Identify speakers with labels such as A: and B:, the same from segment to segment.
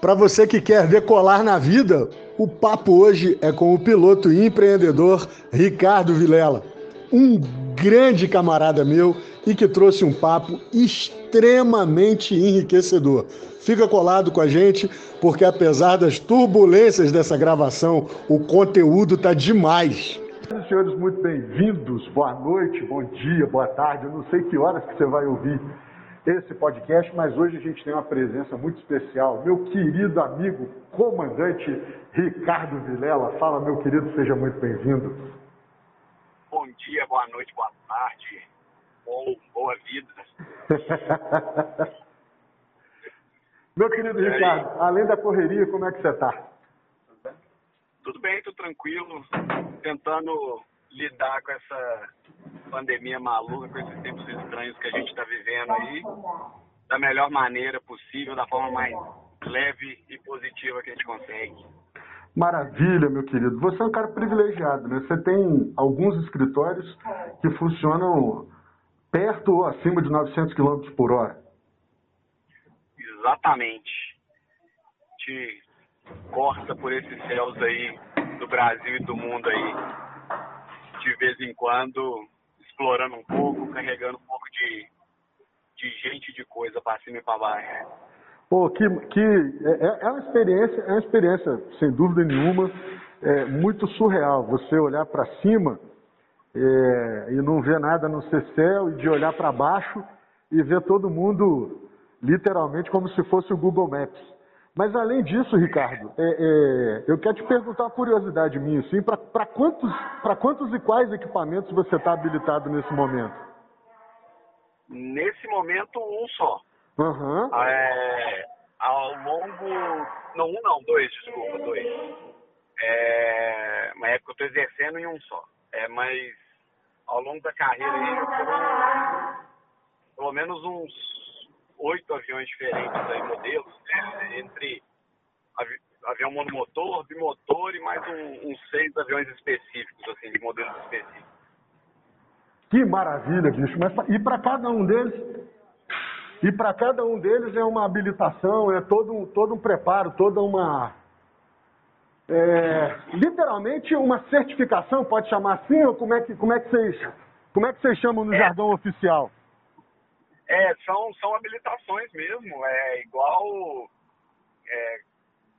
A: Para você que quer decolar na vida, o papo hoje é com o piloto e empreendedor Ricardo Vilela, um grande camarada meu e que trouxe um papo extremamente enriquecedor. Fica colado com a gente, porque apesar das turbulências dessa gravação, o conteúdo tá demais.
B: Senhores, muito bem-vindos. Boa noite, bom dia, boa tarde. Eu não sei que horas que você vai ouvir esse podcast, mas hoje a gente tem uma presença muito especial. Meu querido amigo, comandante Ricardo Vilela. Fala, meu querido, seja muito bem-vindo.
C: Bom dia, boa noite, boa tarde, bom, boa vida.
B: meu querido Ricardo, além da correria, como é que você está?
C: Tudo bem, tudo tranquilo, tentando lidar com essa pandemia maluca, com esses tempos estranhos que a gente está vivendo aí, da melhor maneira possível, da forma mais leve e positiva que a gente consegue.
B: Maravilha, meu querido. Você é um cara privilegiado, né? Você tem alguns escritórios que funcionam perto ou acima de 900 km por hora.
C: Exatamente. Te corta por esses céus aí do Brasil e do mundo aí. De vez em quando explorando um pouco, carregando um pouco de, de gente de coisa para cima e para baixo.
B: Pô, que, que é, é, é, uma experiência, é uma experiência, sem dúvida nenhuma, é, muito surreal. Você olhar para cima é, e não ver nada no ser céu, e de olhar para baixo e ver todo mundo literalmente como se fosse o Google Maps. Mas além disso, Ricardo, é, é, eu quero te perguntar uma curiosidade minha, assim, para quantos, quantos e quais equipamentos você está habilitado nesse momento?
C: Nesse momento, um só.
B: Uhum.
C: É, ao longo. Não, um não, dois, desculpa, dois. É, uma época eu estou exercendo em um só. É, mas ao longo da carreira aí, pelo menos uns oito aviões diferentes aí, modelos, né? entre avi avião monomotor, bimotor e mais um, uns seis aviões específicos, assim, de modelos específicos.
B: Que maravilha, bicho. Mas, e para cada um deles? E para cada um deles é uma habilitação, é todo um, todo um preparo, toda uma. É, literalmente uma certificação, pode chamar assim, ou como é que, como é que vocês. Como é que vocês chamam no é. jargão oficial?
C: É, são, são habilitações mesmo, é igual, é,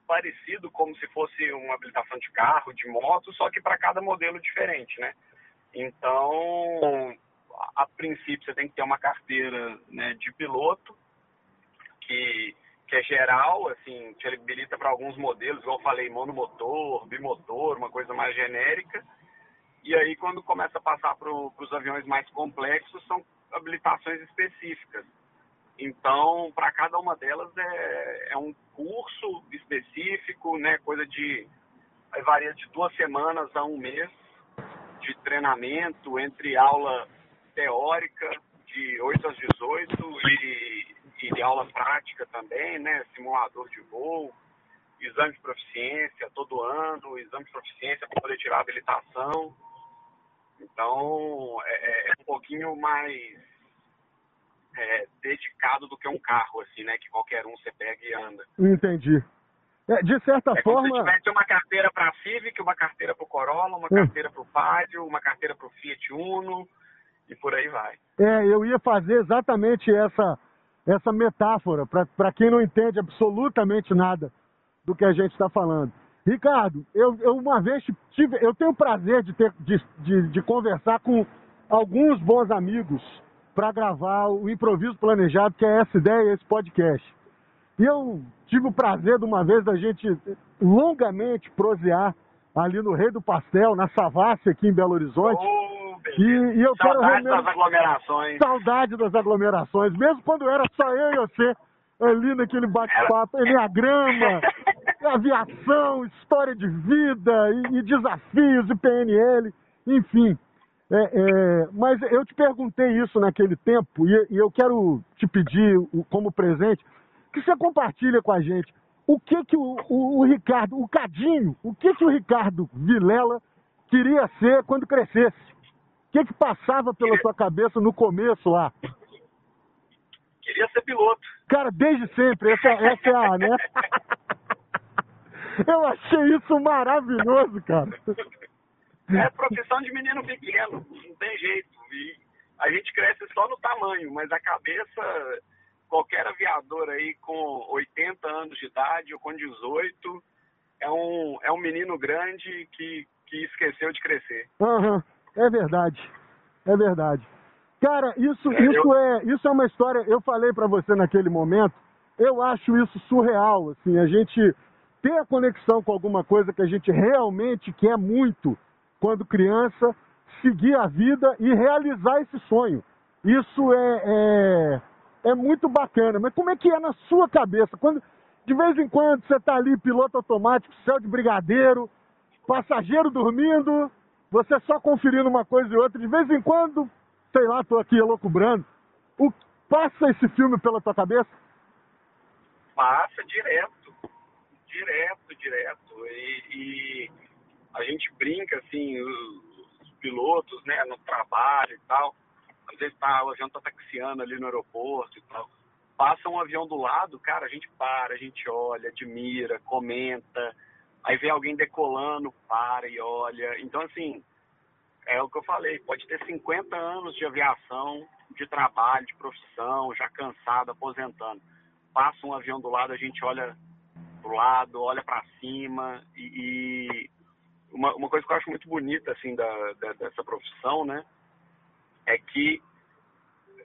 C: parecido como se fosse uma habilitação de carro, de moto, só que para cada modelo diferente, né? Então, a, princípio você tem que ter uma carteira né, de piloto, que, que é geral, assim, te habilita para alguns modelos, igual eu falei, monomotor, bimotor, uma coisa mais genérica. E aí, quando começa a passar para os aviões mais complexos, são habilitações específicas. Então, para cada uma delas é, é, um curso específico, né, coisa de varia de duas semanas a um mês de treinamento entre aula teórica de 8 às 18 e, e aula prática também, né, simulador de voo, exame de proficiência todo ano, exame de proficiência para poder tirar a habilitação. Então, é, é, é um pouquinho mais é, dedicado do que um carro, assim, né? Que qualquer um você pega e anda.
B: Entendi. É, de certa
C: é
B: forma.
C: Como se tivesse uma carteira para a Civic, uma carteira para o Corolla, uma hum. carteira para o Padio, uma carteira para o Fiat Uno e por aí vai.
B: É, eu ia fazer exatamente essa, essa metáfora, para quem não entende absolutamente nada do que a gente está falando. Ricardo, eu, eu, uma vez tive, eu tenho o prazer de, ter, de, de, de conversar com alguns bons amigos para gravar o improviso planejado, que é essa ideia, esse podcast. E eu tive o prazer de uma vez da gente longamente prosear ali no Rei do Pastel, na Savassi, aqui em Belo Horizonte.
C: Oh,
B: e, e, eu
C: Saudade quero das aglomerações.
B: Saudade das aglomerações, mesmo quando era só eu e você ali naquele bate-papo, grama, aviação, história de vida e, e desafios e PNL, enfim. É, é, mas eu te perguntei isso naquele tempo e, e, eu quero te pedir como presente que você compartilha com a gente o que que o, o, o Ricardo, o Cadinho, o que que o Ricardo Vilela queria ser quando crescesse? O que que passava pela sua cabeça no começo lá?
C: Queria ser piloto.
B: Cara, desde sempre, essa, essa é a, né? Eu achei isso maravilhoso, cara.
C: É profissão de menino pequeno, não tem jeito. E a gente cresce só no tamanho, mas a cabeça, qualquer aviador aí com 80 anos de idade ou com 18, é um, é um menino grande que, que esqueceu de crescer.
B: Uhum. É verdade. É verdade. Cara, isso, é, isso, eu... é, isso é uma história. Eu falei para você naquele momento. Eu acho isso surreal. Assim, a gente ter a conexão com alguma coisa que a gente realmente quer muito quando criança, seguir a vida e realizar esse sonho. Isso é, é, é muito bacana. Mas como é que é na sua cabeça? Quando de vez em quando você está ali, piloto automático, céu de brigadeiro, passageiro dormindo, você só conferindo uma coisa e outra, de vez em quando, sei lá, tô aqui loucubrando. O, passa esse filme pela tua cabeça?
C: Passa direto, direto, direto. E, e a gente brinca, assim, os, os, pilotos, né, no trabalho e tal. Às vezes tá, o avião tá taxiando ali no aeroporto e tal. Passa um avião do lado, cara, a gente para, a gente olha, admira, comenta Aí vê alguém decolando, para e olha. Então, assim, é o que eu falei, pode ter 50 anos de aviação, de trabalho, de profissão, já cansado, aposentando. Passa um avião do lado, a gente olha pro lado, olha para cima e, e, uma, uma coisa que eu acho muito bonita assim da, da, dessa profissão, né, é que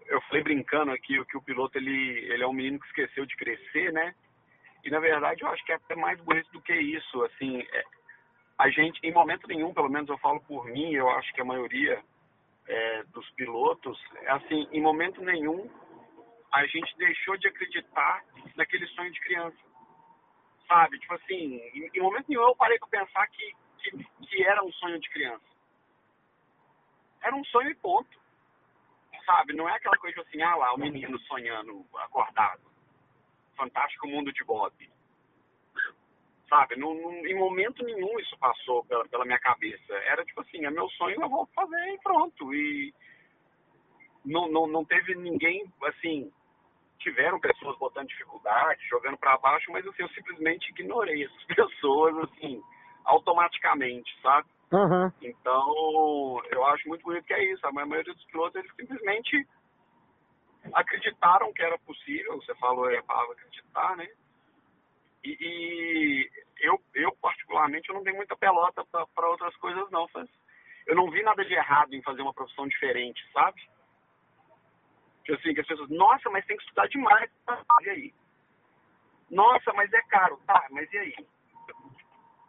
C: eu falei brincando aqui que o piloto ele ele é um menino que esqueceu de crescer, né? E na verdade eu acho que é até mais bonito do que isso. Assim, é, a gente, em momento nenhum, pelo menos eu falo por mim, eu acho que a maioria é, dos pilotos, é assim, em momento nenhum a gente deixou de acreditar naquele sonho de criança. Sabe? Tipo assim, em, em momento nenhum eu parei para pensar que, que, que era um sonho de criança. Era um sonho e ponto. Sabe? Não é aquela coisa assim, ah lá, o menino sonhando acordado Fantástico Mundo de Bob. Sabe, não, não, em momento nenhum isso passou pela, pela minha cabeça. Era tipo assim, é meu sonho, eu vou fazer e pronto. E não, não, não teve ninguém, assim, tiveram pessoas botando dificuldade, jogando para baixo, mas assim, eu simplesmente ignorei essas pessoas, assim, automaticamente, sabe?
B: Uhum.
C: Então, eu acho muito bonito que é isso. A maioria dos pilotos, eles simplesmente acreditaram que era possível, você falou aí a palavra acreditar, né? E, e eu, eu, particularmente, eu não dei muita pelota para outras coisas, não. Eu não vi nada de errado em fazer uma profissão diferente, sabe? Que assim, que as pessoas, nossa, mas tem que estudar demais, tá? e aí? Nossa, mas é caro, tá, mas e aí?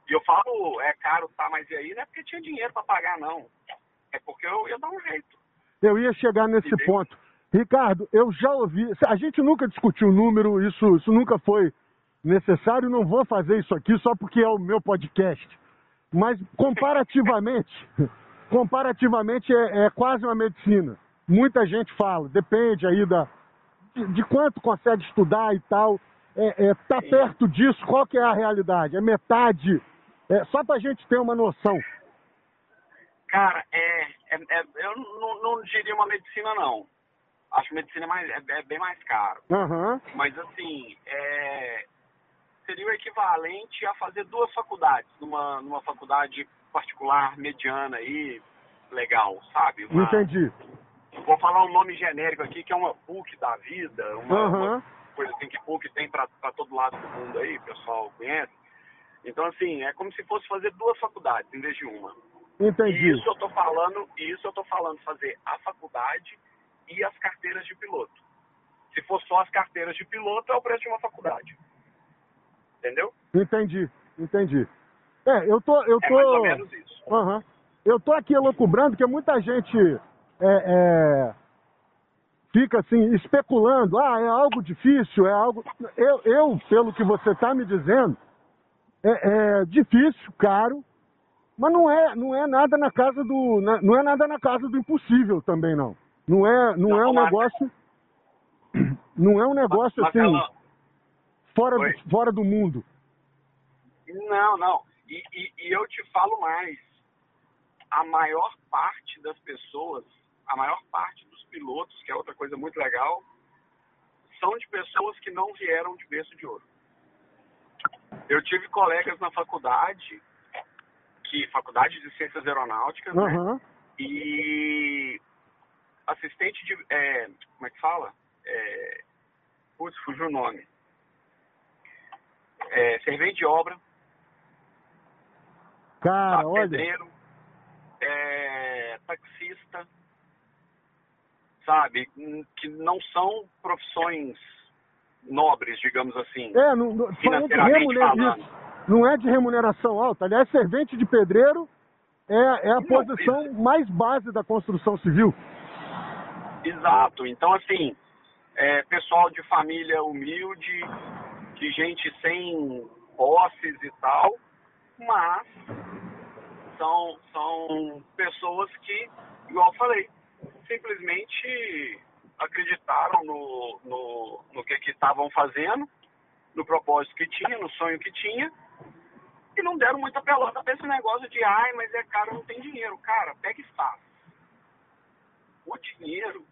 C: E eu falo, é caro, tá, mas e aí? Não é porque tinha dinheiro para pagar, não. É porque eu ia dar um jeito.
B: Eu ia chegar nesse Entendeu? ponto. Ricardo, eu já ouvi. A gente nunca discutiu o número, isso, isso nunca foi necessário. Não vou fazer isso aqui só porque é o meu podcast. Mas comparativamente, comparativamente é, é quase uma medicina. Muita gente fala, depende aí da, de, de quanto consegue estudar e tal. É, é, tá perto disso, qual que é a realidade? É metade? É, só para a gente ter uma noção.
C: Cara, é, é, é eu não, não diria uma medicina, não acho que medicina é, mais, é, é bem mais caro.
B: Uhum.
C: Mas assim, é, seria o equivalente a fazer duas faculdades, numa, numa faculdade particular mediana aí, legal, sabe? Uma,
B: Entendi.
C: Vou falar um nome genérico aqui, que é uma PUC da vida, uma,
B: uhum.
C: uma coisa assim que PUC tem para todo lado do mundo aí, o pessoal conhece. Então, assim, é como se fosse fazer duas faculdades em vez de uma.
B: Entendi.
C: E isso eu tô falando, isso eu tô falando fazer a faculdade e as carteiras de piloto. Se for só as carteiras de piloto, é o preço de uma faculdade. Entendeu?
B: Entendi, entendi. É, eu tô. Eu
C: é
B: tô...
C: mais ou menos isso.
B: Uhum. Eu tô aqui elocubrando porque muita gente é, é, fica assim, especulando, ah, é algo difícil, é algo. Eu, eu pelo que você está me dizendo, é, é, difícil, caro, mas não é, não é nada na casa do. Não é nada na casa do impossível também, não. Não é, não, não é um negócio. Não é um negócio assim. Fora, do, fora do mundo.
C: Não, não. E, e, e eu te falo mais. A maior parte das pessoas, a maior parte dos pilotos, que é outra coisa muito legal, são de pessoas que não vieram de berço de ouro. Eu tive colegas na faculdade, que faculdade de ciências aeronáuticas, né?
B: Aham.
C: E assistente de. é, como é que fala? É, putz, fugiu o nome. É, servente de obra,
B: Cara,
C: tá,
B: olha.
C: pedreiro, é, taxista, sabe? Hum, Que não são profissões nobres, digamos assim.
B: É, não, não, de
C: Financeiramente falando.
B: isso. não é de remuneração alta. Aliás, servente de pedreiro é, é a
C: Não,
B: posição mais base da construção civil.
C: Exato. Então, assim, é, pessoal de família humilde, de gente sem posses e tal, mas são, são pessoas que, igual eu falei, simplesmente acreditaram no, no, no que estavam fazendo, no propósito que tinha, no sonho que tinha, e não deram muita pelota pra esse negócio de, ai, mas é caro, não tem dinheiro. Cara, pega e faz. O dinheiro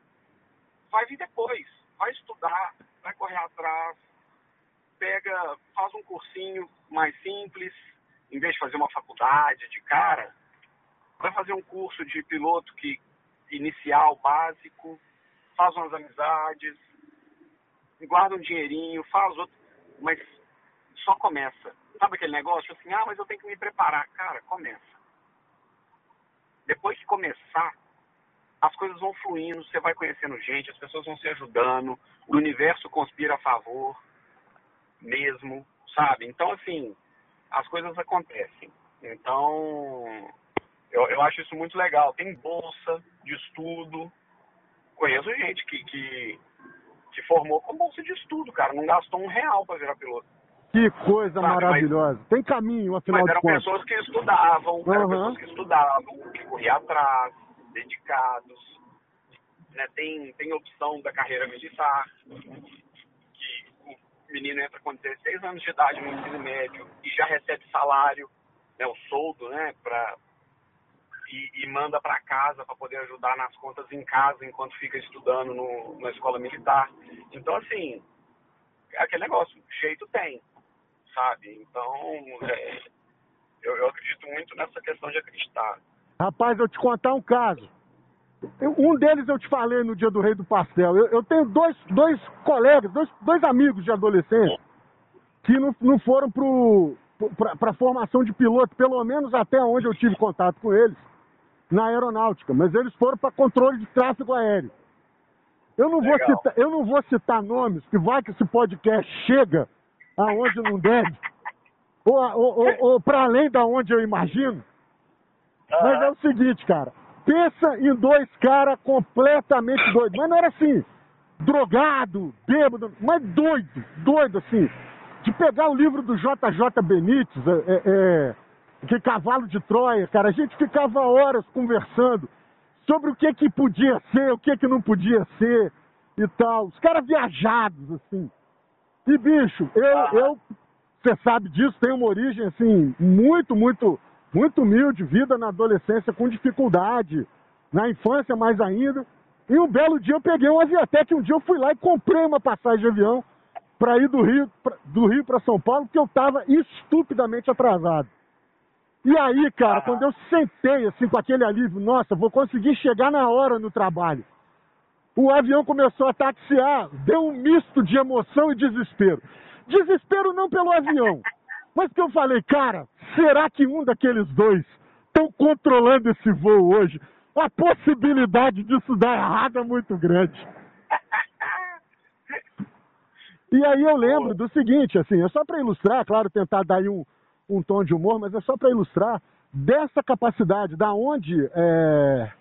C: vai vir depois. Vai estudar, vai correr atrás, pega, faz um cursinho mais simples, em vez de fazer uma faculdade de cara, vai fazer um curso de piloto que inicial, básico, faz umas amizades, guarda um dinheirinho, faz outro, mas só começa. Sabe aquele negócio assim, ah, mas eu tenho que me preparar. Cara, começa. Depois que começar, as coisas vão fluindo, você vai conhecendo gente, as pessoas vão se ajudando, o universo conspira a favor mesmo, sabe? Então, assim, as coisas acontecem. Então, eu, eu acho isso muito legal. Tem bolsa de estudo. Conheço gente que, que, que formou com bolsa de estudo, cara. Não gastou um real para virar piloto.
B: Que coisa
C: Sabe, mas-
B: maravilhosa. Tem caminho, afinal
C: Mas
B: de
C: eram
B: contas.
C: pessoas que estudavam, eram
B: Aham.
C: pessoas que estudavam, que corriam atrás, dedicados. Né? Tem, tem opção da carreira militar, que o menino entra com 16 anos de idade no ensino médio e já recebe salário, né, o soldo, né, pra, e, e manda para casa para poder ajudar nas contas em casa enquanto fica estudando no, na escola militar. Então, assim, é aquele negócio, jeito tem, sabe? Então, é, eu, eu acredito muito nessa questão de acreditar.
B: Rapaz, eu te contar um caso. Eu- um deles eu te falei no dia do Rei do Pastel. Eu, eu tenho dois, dois colegas, dois, dois amigos de adolescência que não, não foram para a formação de piloto, pelo menos até onde eu tive contato com eles, na aeronáutica, mas eles foram para controle de tráfego aéreo. Eu não, vou citar, eu não vou citar nomes, que vai que esse podcast chega aonde não deve, ou, ou, ou, ou para além da onde eu imagino. Mas é o seguinte, cara. Pensa em dois caras completamente doidos. Mas não era assim, drogado, bêbado, mas doido, doido assim. De pegar o livro do JJ Benítez, é, é, que Cavalo de Troia, cara, a gente ficava horas conversando sobre o que que podia ser, o que que não podia ser e tal. Os caras viajados, assim. E, bicho, eu, eu você sabe disso, tem uma origem assim muito, muito, muito humilde, vida na adolescência com dificuldade, na infância mais ainda. E um belo dia eu peguei um avião, até que um dia eu fui lá e comprei uma passagem de avião para ir do Rio pra, do Rio para São Paulo, porque eu estava estupidamente atrasado. E aí, cara, quando eu sentei assim com aquele alívio, nossa, vou conseguir chegar na hora no trabalho. O avião começou a taxiar, deu um misto de emoção e desespero. Desespero não pelo avião, mas que eu falei, cara, será que um daqueles dois estão controlando esse voo hoje? A possibilidade disso dar errado é muito grande. E aí eu lembro do seguinte, assim, é só para ilustrar, claro, tentar dar aí um, um tom de humor, mas é só para ilustrar dessa capacidade, da onde é,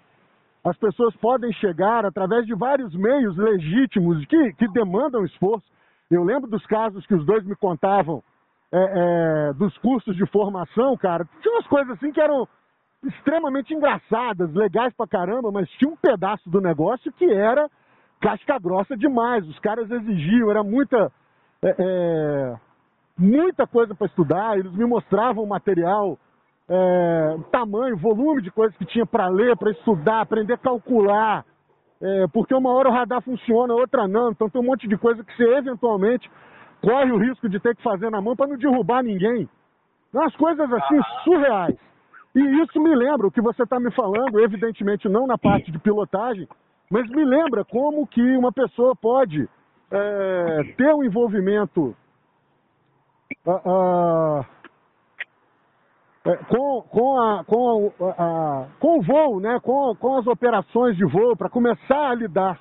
B: as pessoas podem chegar através de vários meios legítimos que, que demandam esforço. Eu lembro dos casos que os dois me contavam é, é, dos cursos de formação, cara. Tinha umas coisas assim que eram extremamente engraçadas, legais pra caramba, mas tinha um pedaço do negócio que era casca grossa demais. Os caras exigiam, era muita, é, é, muita coisa para estudar. Eles me mostravam material, é, tamanho, volume de coisas que tinha para ler, para estudar, aprender a calcular. É, porque uma hora o radar funciona, outra não. Então tem um monte de coisa que você eventualmente corre o risco de ter que fazer na mão para não derrubar ninguém. Umas coisas assim surreais. E isso me lembra o que você está me falando, evidentemente não na parte de pilotagem, mas me lembra como que uma pessoa pode é, ter um envolvimento uh, uh, é, com, com, a, com, a, com o voo, né, com, com as operações de voo, para começar a lidar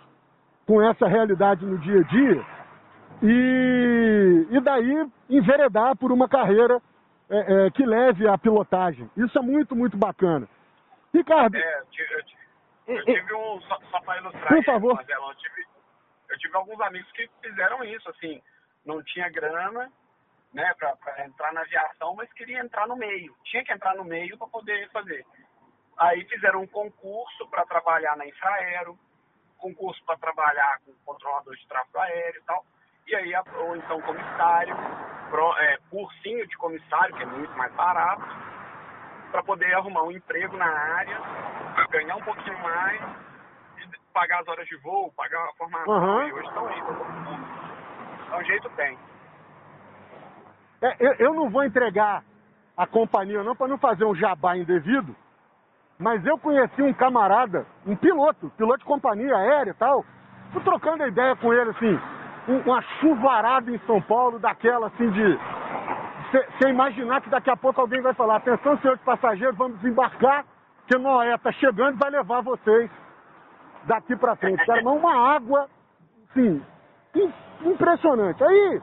B: com essa realidade no dia a dia e, e daí enveredar por uma carreira é, é, que leve à pilotagem. Isso é muito, muito bacana. Ricardo.
C: É, eu tive, eu tive um. Só, só para ilustrar,
B: por favor.
C: Marcelo, eu tive, eu tive alguns amigos que fizeram isso, assim, não tinha grana, né, para entrar na aviação, mas queria entrar no meio. Tinha que entrar no meio para poder fazer. Aí fizeram um concurso para trabalhar na Infraero, concurso para trabalhar com controlador de tráfego aéreo e tal. E aí, ou então comissário, pro, é, cursinho de comissário, que é muito mais barato, para poder arrumar um emprego na área, ganhar um pouquinho mais, pagar as horas de voo, pagar a formação. Uhum. E hoje estão aí, todo mundo. Então, jeito tem.
B: É, eu, eu não vou entregar a companhia não para não fazer um jabá indevido, mas eu conheci um camarada, um piloto, piloto de companhia aérea e tal, fui trocando ideia com ele assim, uma chuvarada em São Paulo, daquela assim de. Você imaginar que daqui a pouco alguém vai falar, atenção senhores passageiros, vamos desembarcar, que Noé está chegando e vai levar vocês daqui para frente. Era uma água, sim, impressionante. Aí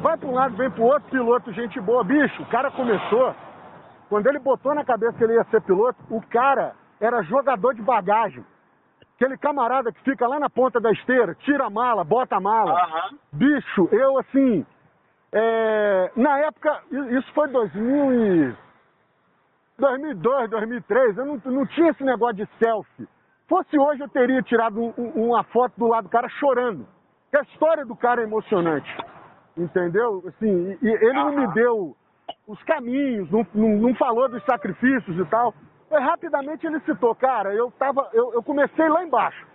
B: vai para um lado, vem para o outro, piloto, gente boa. Bicho, o cara começou, quando ele botou na cabeça que ele ia ser piloto, o cara era jogador de bagagem. Aquele camarada que fica lá na ponta da esteira, tira a mala, bota a mala.
C: Uhum.
B: Bicho, eu assim, é, na época, isso foi 2000 e, 2002, 2003, eu não, não tinha esse negócio de selfie. Fosse hoje, eu teria tirado um, um, uma foto do lado do cara chorando. Porque a história do cara é emocionante. Entendeu? Assim, e ele não me deu os caminhos, não, não, não falou dos sacrifícios e tal. E rapidamente ele citou, cara, eu, tava, eu, eu comecei lá embaixo.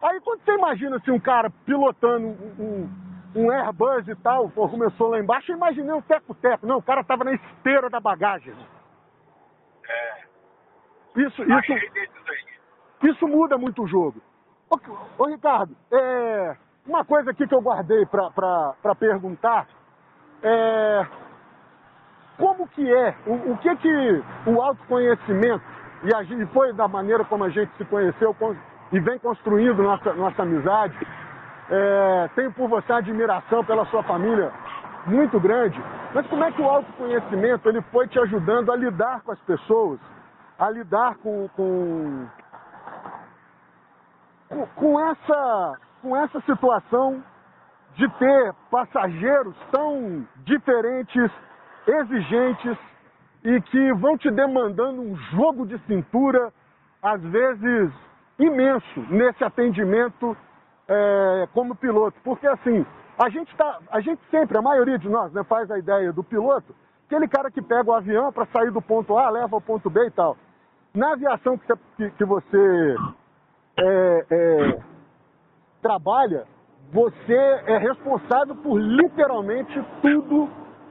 B: Aí quando você imagina assim, um cara pilotando um, um, um Airbus e tal, pô, começou lá embaixo, eu imaginei um teco-teco. Não, o cara tava na esteira da bagagem.
C: É.
B: Isso, isso, isso muda muito o jogo. Ô, ô Ricardo, é, uma coisa aqui que eu guardei para perguntar é como que é, o, o, que que o autoconhecimento, e, foi da maneira como a gente se conheceu e vem construindo nossa, nossa amizade, é, tenho por você admiração pela sua família muito grande, mas como é que o autoconhecimento ele foi te ajudando a lidar com as pessoas, a lidar com, com, com essa com essa situação de ter passageiros tão diferentes, exigentes e que vão te demandando um jogo de cintura, às vezes imenso, nesse atendimento é, como piloto. Porque assim, a gente, tá, a gente sempre, a maioria de nós, né, faz a ideia do piloto, aquele cara que pega o avião para sair do ponto A, leva ao ponto B e tal. Na aviação que você, que, que você é, é, trabalha, você é responsável por literalmente tudo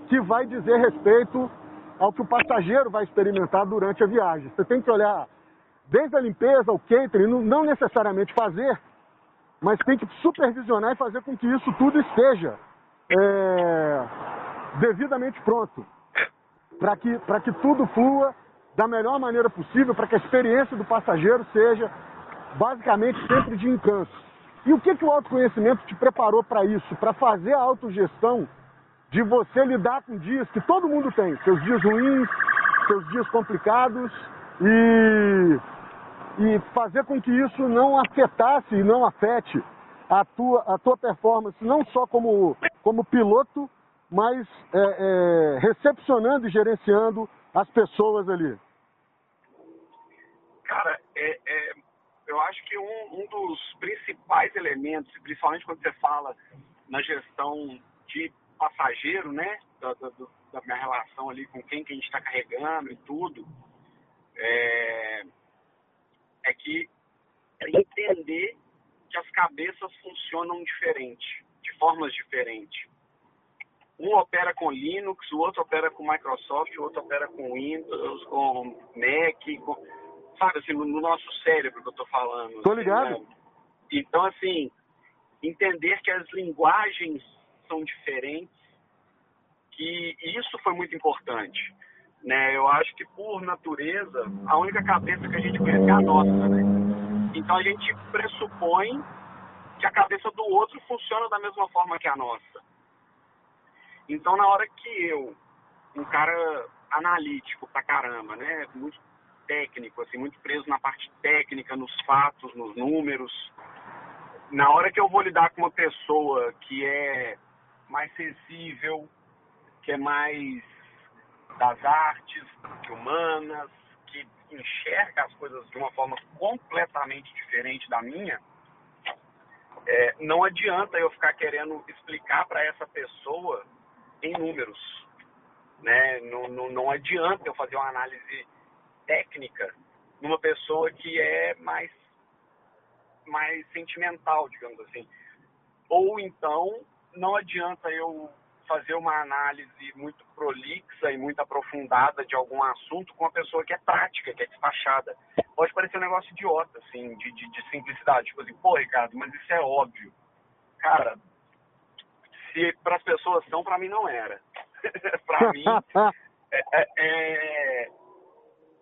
B: que vai dizer respeito ao que o passageiro vai experimentar durante a viagem. Você tem que olhar desde a limpeza, o catering, não necessariamente fazer, mas tem que supervisionar e fazer com que isso tudo esteja é, devidamente pronto, para que, que tudo flua da melhor maneira possível, para que a experiência do passageiro seja basicamente sempre de encanto. E o que, que o autoconhecimento te preparou para isso? Para fazer a autogestão de você lidar com dias que todo mundo tem, seus dias ruins, seus dias complicados e, e fazer com que isso não afetasse e não afete a tua, a tua performance, não só como, como piloto, mas é, é, recepcionando e gerenciando as pessoas ali.
C: Cara, é, é eu acho que um, um dos principais elementos, principalmente quando você fala na gestão de passageiro, né, da, da, da minha relação ali com quem que a gente está carregando e tudo, é, é que é entender que as cabeças funcionam diferente, de formas diferentes. um opera com Linux, o outro opera com Microsoft, o outro opera com Windows, com Mac, com, sabe assim, no, nosso cérebro que eu estou falando.
B: Tô ligado. Assim, né?
C: Então, assim, entender que as linguagens são diferentes, que isso foi muito importante. Né? Eu acho que, por natureza, a única cabeça que a gente conhece é a nossa. Né? Então, a gente pressupõe que a cabeça do outro funciona da mesma forma que a nossa. Então, na hora que eu, um cara analítico pra caramba, né, muito técnico, assim, muito preso na parte técnica, nos fatos, nos números, na hora que eu vou lidar com uma pessoa que é mais sensível, que é mais das artes, humanas, que enxerga as coisas de uma forma completamente diferente da minha, é, não adianta eu ficar querendo explicar para essa pessoa em números. Né? Não, não, não adianta eu fazer uma análise técnica numa pessoa que é mais, mais sentimental, digamos assim. Ou então, não adianta eu fazer uma análise muito prolixa e muito aprofundada de algum assunto com uma pessoa que é prática, que é despachada. Pode parecer um negócio idiota, assim, de, de, de simplicidade. Tipo assim, pô, Ricardo, mas isso é óbvio. Cara, se para as pessoas são, para mim não era. para mim, é, é,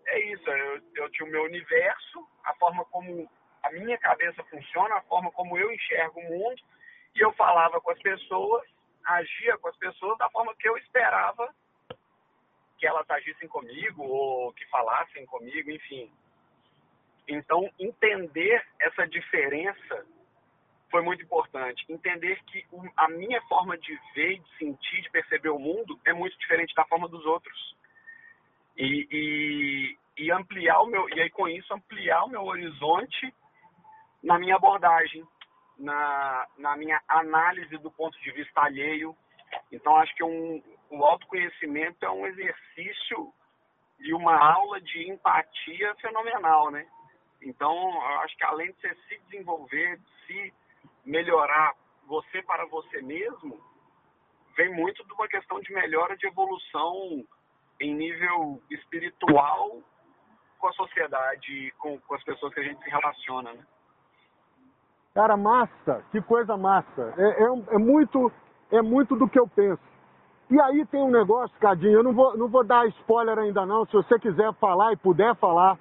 C: é, isso. Eu, eu tinha o meu universo, a forma como a minha cabeça funciona, a forma como eu enxergo o mundo, e eu falava com as pessoas, agia com as pessoas da forma que eu esperava que elas agissem comigo ou que falassem comigo, enfim. Então, entender essa diferença foi muito importante. Entender que a minha forma de ver, de sentir, de perceber o mundo é muito diferente da forma dos outros. E, e, e ampliar o meu, e aí com isso ampliar o meu horizonte na minha abordagem, na, na minha análise do ponto de vista alheio. Então acho que um, o autoconhecimento é um exercício e uma aula de empatia fenomenal, né? Então, acho que além de você se desenvolver, de se melhorar você para você mesmo, vem muito de uma questão de melhora de evolução em nível espiritual com a sociedade, com, com as pessoas que a gente se relaciona, né?
B: Cara, massa, que coisa massa. É, é, é, muito, é muito do que eu penso. E aí tem um negócio, Cadinho, eu não vou, não vou dar spoiler ainda não, se você quiser falar e puder falar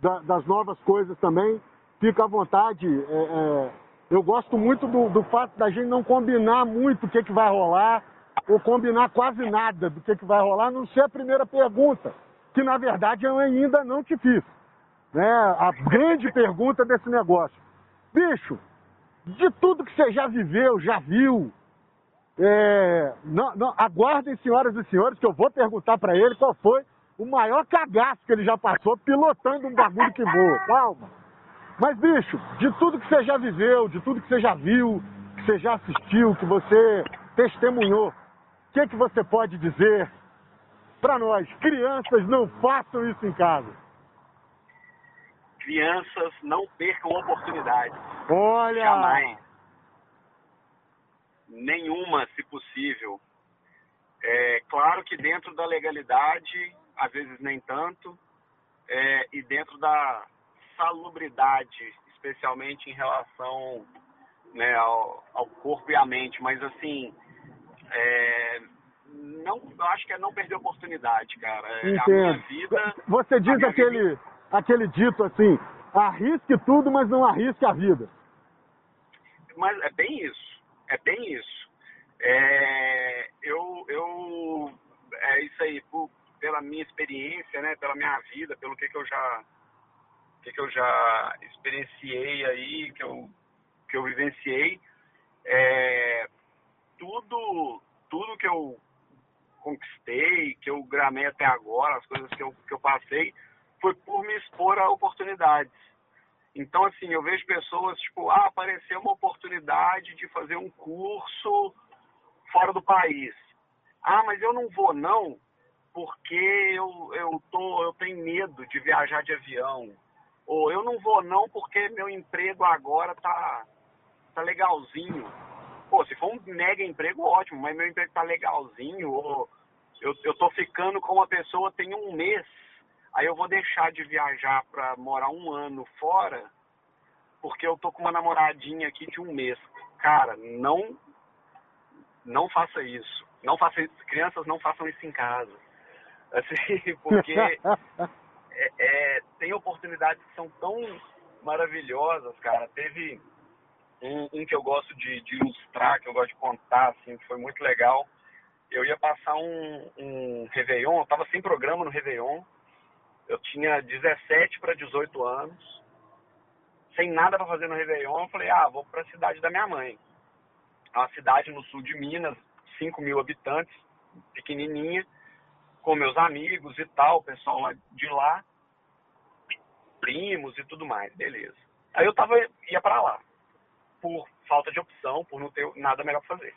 B: da, das novas coisas também, fica à vontade. É, é eu gosto muito do, do fato da gente não combinar muito o que, que vai rolar, ou combinar quase nada do que, que vai rolar, não ser a primeira pergunta, que na verdade eu ainda não te fiz. Né? A grande pergunta desse negócio. Bicho, de tudo que você já viveu, já viu, é, não, não, aguardem, senhoras e senhores, que eu vou perguntar para ele qual foi o maior cagaço que ele já passou pilotando um bagulho que voa. Calma. Mas, bicho, de tudo que você já viveu, de tudo que você já viu, que você já assistiu, que você testemunhou, o que, que você pode dizer para nós? Crianças, não façam isso em casa.
C: Crianças, não percam oportunidades.
B: Olha!
C: Jamais. Nenhuma, se possível. É claro que dentro da legalidade, às vezes nem tanto, é, e dentro da salubridade, especialmente em relação né, ao, ao, corpo e à mente, mas assim, é, não, acho que é não perder oportunidade, cara. É,
B: Entendo. A minha vida. Você diz aquele, vida... aquele dito assim: arrisque tudo, mas não arrisque a vida.
C: Mas é bem isso, é bem isso. É, eu, eu, é isso aí, por, pela minha experiência, né, pela minha vida, pelo que, que eu já que, que eu já experienciei aí, que eu, que eu vivenciei, é, tudo, tudo que eu conquistei, que eu gramei até agora, as coisas que eu, que eu passei, foi por me expor a oportunidades. Então, assim, eu vejo pessoas, tipo, ah, apareceu uma oportunidade de fazer um curso fora do país. Ah, mas eu não vou não, porque eu, eu, tô, eu tenho medo de viajar de avião ou eu não vou não porque meu emprego agora tá, tá legalzinho. Pô, se for um mega emprego, ótimo, mas meu emprego tá legalzinho, ou eu, eu tô ficando com uma pessoa tem um mês, aí eu vou deixar de viajar pra morar um ano fora, porque eu tô com uma namoradinha aqui de um mês. Cara, não não faça isso. Não faça isso. Crianças não façam isso em casa. Assim, porque é, é, tem oportunidades que são tão maravilhosas, cara. Teve um, um que eu gosto de, de, ilustrar, que eu gosto de contar, assim, que foi muito legal. Eu ia passar um, um Réveillon, eu tava sem programa no Réveillon. Eu tinha 17 para 18 anos, sem nada para fazer no Réveillon. Eu falei, ah, vou para a cidade da minha mãe. É uma cidade no sul de Minas, 5 mil habitantes, pequenininha, com meus amigos e tal, pessoal lá de lá, primos e tudo mais, beleza. Aí eu tava, ia para lá por falta de opção, por não ter nada melhor para fazer.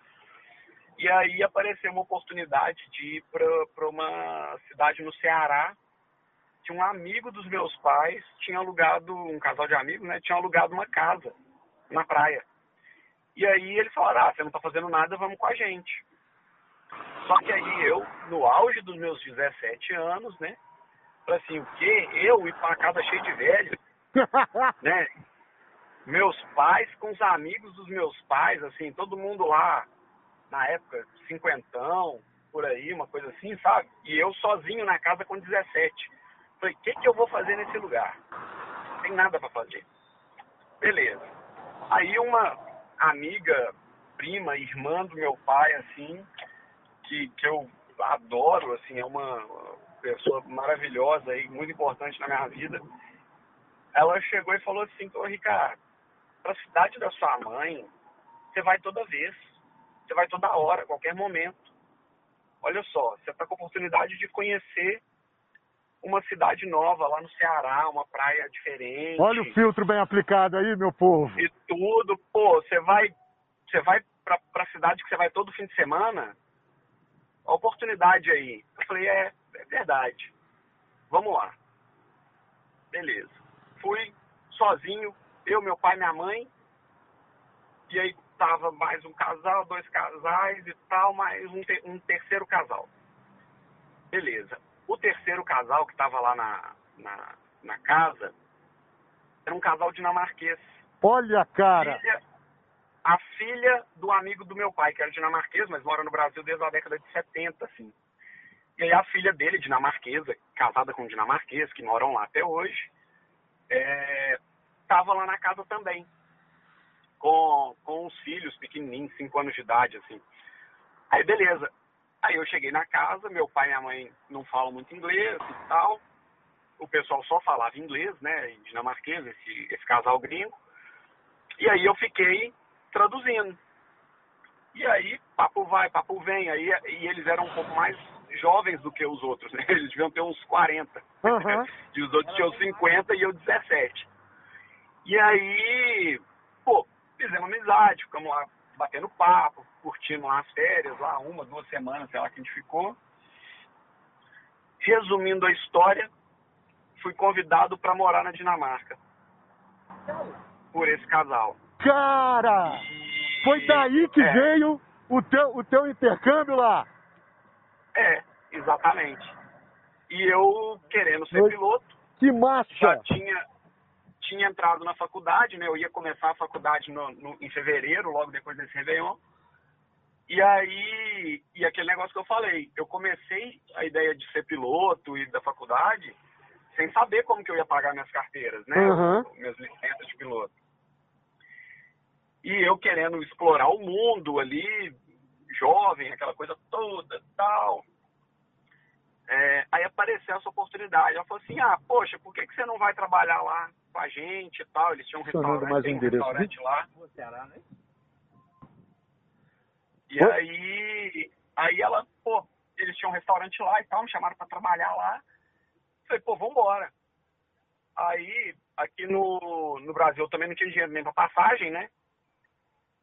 C: E aí apareceu uma oportunidade de ir para uma cidade no Ceará. Tinha um amigo dos meus pais, tinha alugado, um casal de amigos, né? Tinha alugado uma casa na praia. E aí eles falaram, ah, você não está fazendo nada, vamos com a gente. Só que aí eu, no auge dos meus 17 anos, né? Falei assim, o quê? Eu ir para casa cheia de velho? né? Meus pais com os amigos dos meus pais, assim, todo mundo lá, na época, cinquentão, por aí, uma coisa assim, sabe? E eu sozinho na casa com 17. Falei, o que, que eu vou fazer nesse lugar? Não tem nada para fazer. Beleza. Aí uma amiga, prima, irmã do meu pai, assim, que, que eu adoro, assim, é uma pessoa maravilhosa e muito importante na minha vida. Ela chegou e falou assim, ô Ricardo, para a cidade da sua mãe, você vai toda vez. Você vai toda hora, qualquer momento. Olha só, você está com a oportunidade de conhecer uma cidade nova lá no Ceará, uma praia diferente.
B: Olha o filtro bem aplicado aí, meu povo.
C: E tudo. Pô, você vai, você vai para a cidade que você vai todo fim de semana, a oportunidade aí. Eu falei, é, é verdade. Vamos lá. Beleza. Fui sozinho, eu, meu pai, minha mãe. E aí tava mais um casal, dois casais e tal, mais um, te um terceiro casal. Beleza. O terceiro casal que estava lá na, na, na, casa era um casal dinamarquês.
B: Olha, cara!
C: Filha, a filha do amigo do meu pai, que era dinamarquês, mas mora no Brasil desde a década de 70, assim. E aí a filha dele, dinamarquesa, casada com um dinamarquês, que moram lá até hoje, é, estava lá na casa também, com, com os filhos pequenininhos, 5 anos de idade, assim. Aí, beleza. Aí eu cheguei na casa, meu pai e minha mãe não falam muito inglês e tal. O pessoal só falava inglês, né, dinamarquês, esse, esse casal gringo. E aí eu fiquei traduzindo. E aí, papo vai, papo vem. Aí, e eles eram um pouco mais jovens do que os outros, né? Eles deviam ter uns 40. Uhum. e os outros tinham 50 e eu 17. E aí, pô, fizemos amizade, ficamos lá batendo papo, curtindo lá as férias, lá uma, duas semanas, sei lá que a gente ficou. Resumindo a história, fui convidado para morar na Dinamarca. Por esse casal.
B: Cara! E... Foi daí que é. veio o teu, o teu intercâmbio lá?
C: É, exatamente. E eu querendo ser piloto.
B: Que massa!
C: Já tinha, tinha entrado na faculdade, né? Eu ia começar a faculdade no, no, em fevereiro, logo depois desse Réveillon. E aí, e aquele negócio que eu falei, eu comecei a ideia de ser piloto e da faculdade sem saber como que eu ia pagar minhas carteiras, né? Uhum. Minhas licenças de piloto. E eu querendo explorar o mundo ali, jovem, aquela coisa toda, tal. É, aí apareceu essa oportunidade. Ela falou assim, ah, poxa, por que, que você não vai trabalhar lá com a gente e tal? Eles tinham um restaurante, mais um restaurante lá. Ceará, né? E aí, aí ela, pô, eles tinham um restaurante lá e tal, me chamaram para trabalhar lá. Falei, pô, vambora. Aí, aqui no, no Brasil eu também não tinha dinheiro nem pra passagem, né?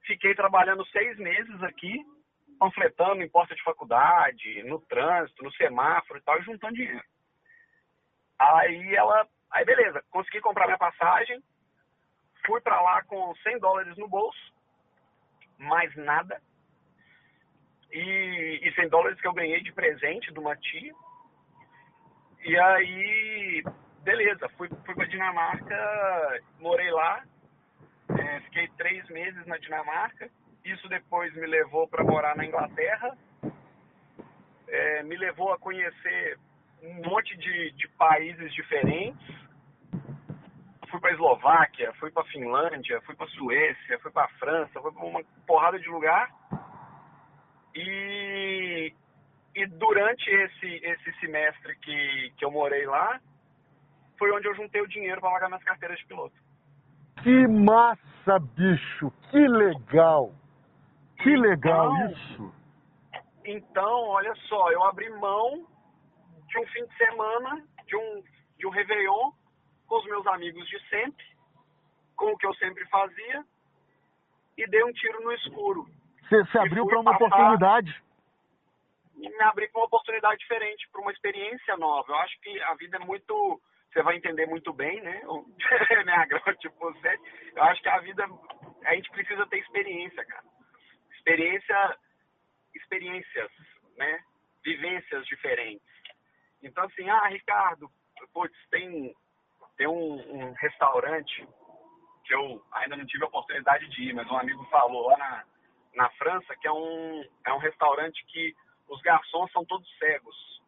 C: Fiquei trabalhando seis meses aqui, panfletando em porta de faculdade, no trânsito, no semáforo e tal, e juntando dinheiro. Aí ela, aí beleza, consegui comprar minha passagem, fui para lá com 100 dólares no bolso mais nada. E, e 100 dólares que eu ganhei de presente de uma tia. E aí, beleza, fui, fui pra Dinamarca, morei lá, é, fiquei três meses na Dinamarca. Isso depois me levou para morar na Inglaterra, é, me levou a conhecer um monte de, de países diferentes. Fui para Eslováquia, fui para Finlândia, fui para Suécia, fui para França, fui para uma porrada de lugar. E, e durante esse, esse semestre que, que eu morei lá, foi onde eu juntei o dinheiro para pagar minhas carteiras de piloto.
B: Que massa, bicho! Que legal! Que legal
C: então,
B: isso!
C: Então, olha só, eu abri mão de um fim de semana, de um, de um Réveillon, com os meus amigos de sempre, com o que eu sempre fazia, e dei um tiro no escuro.
B: Você se abriu para uma passar, oportunidade?
C: Me abri para uma oportunidade diferente, para uma experiência nova. Eu acho que a vida é muito. Você vai entender muito bem, né? né, tipo você. Eu acho que a vida. A gente precisa ter experiência, cara. Experiência. Experiências, né? Vivências diferentes. Então, assim, ah, Ricardo, putz, tem, tem um, um, restaurante que eu ainda não tive a oportunidade de ir, mas um amigo falou lá na, na França que é um, é um restaurante que os garçons são todos cegos.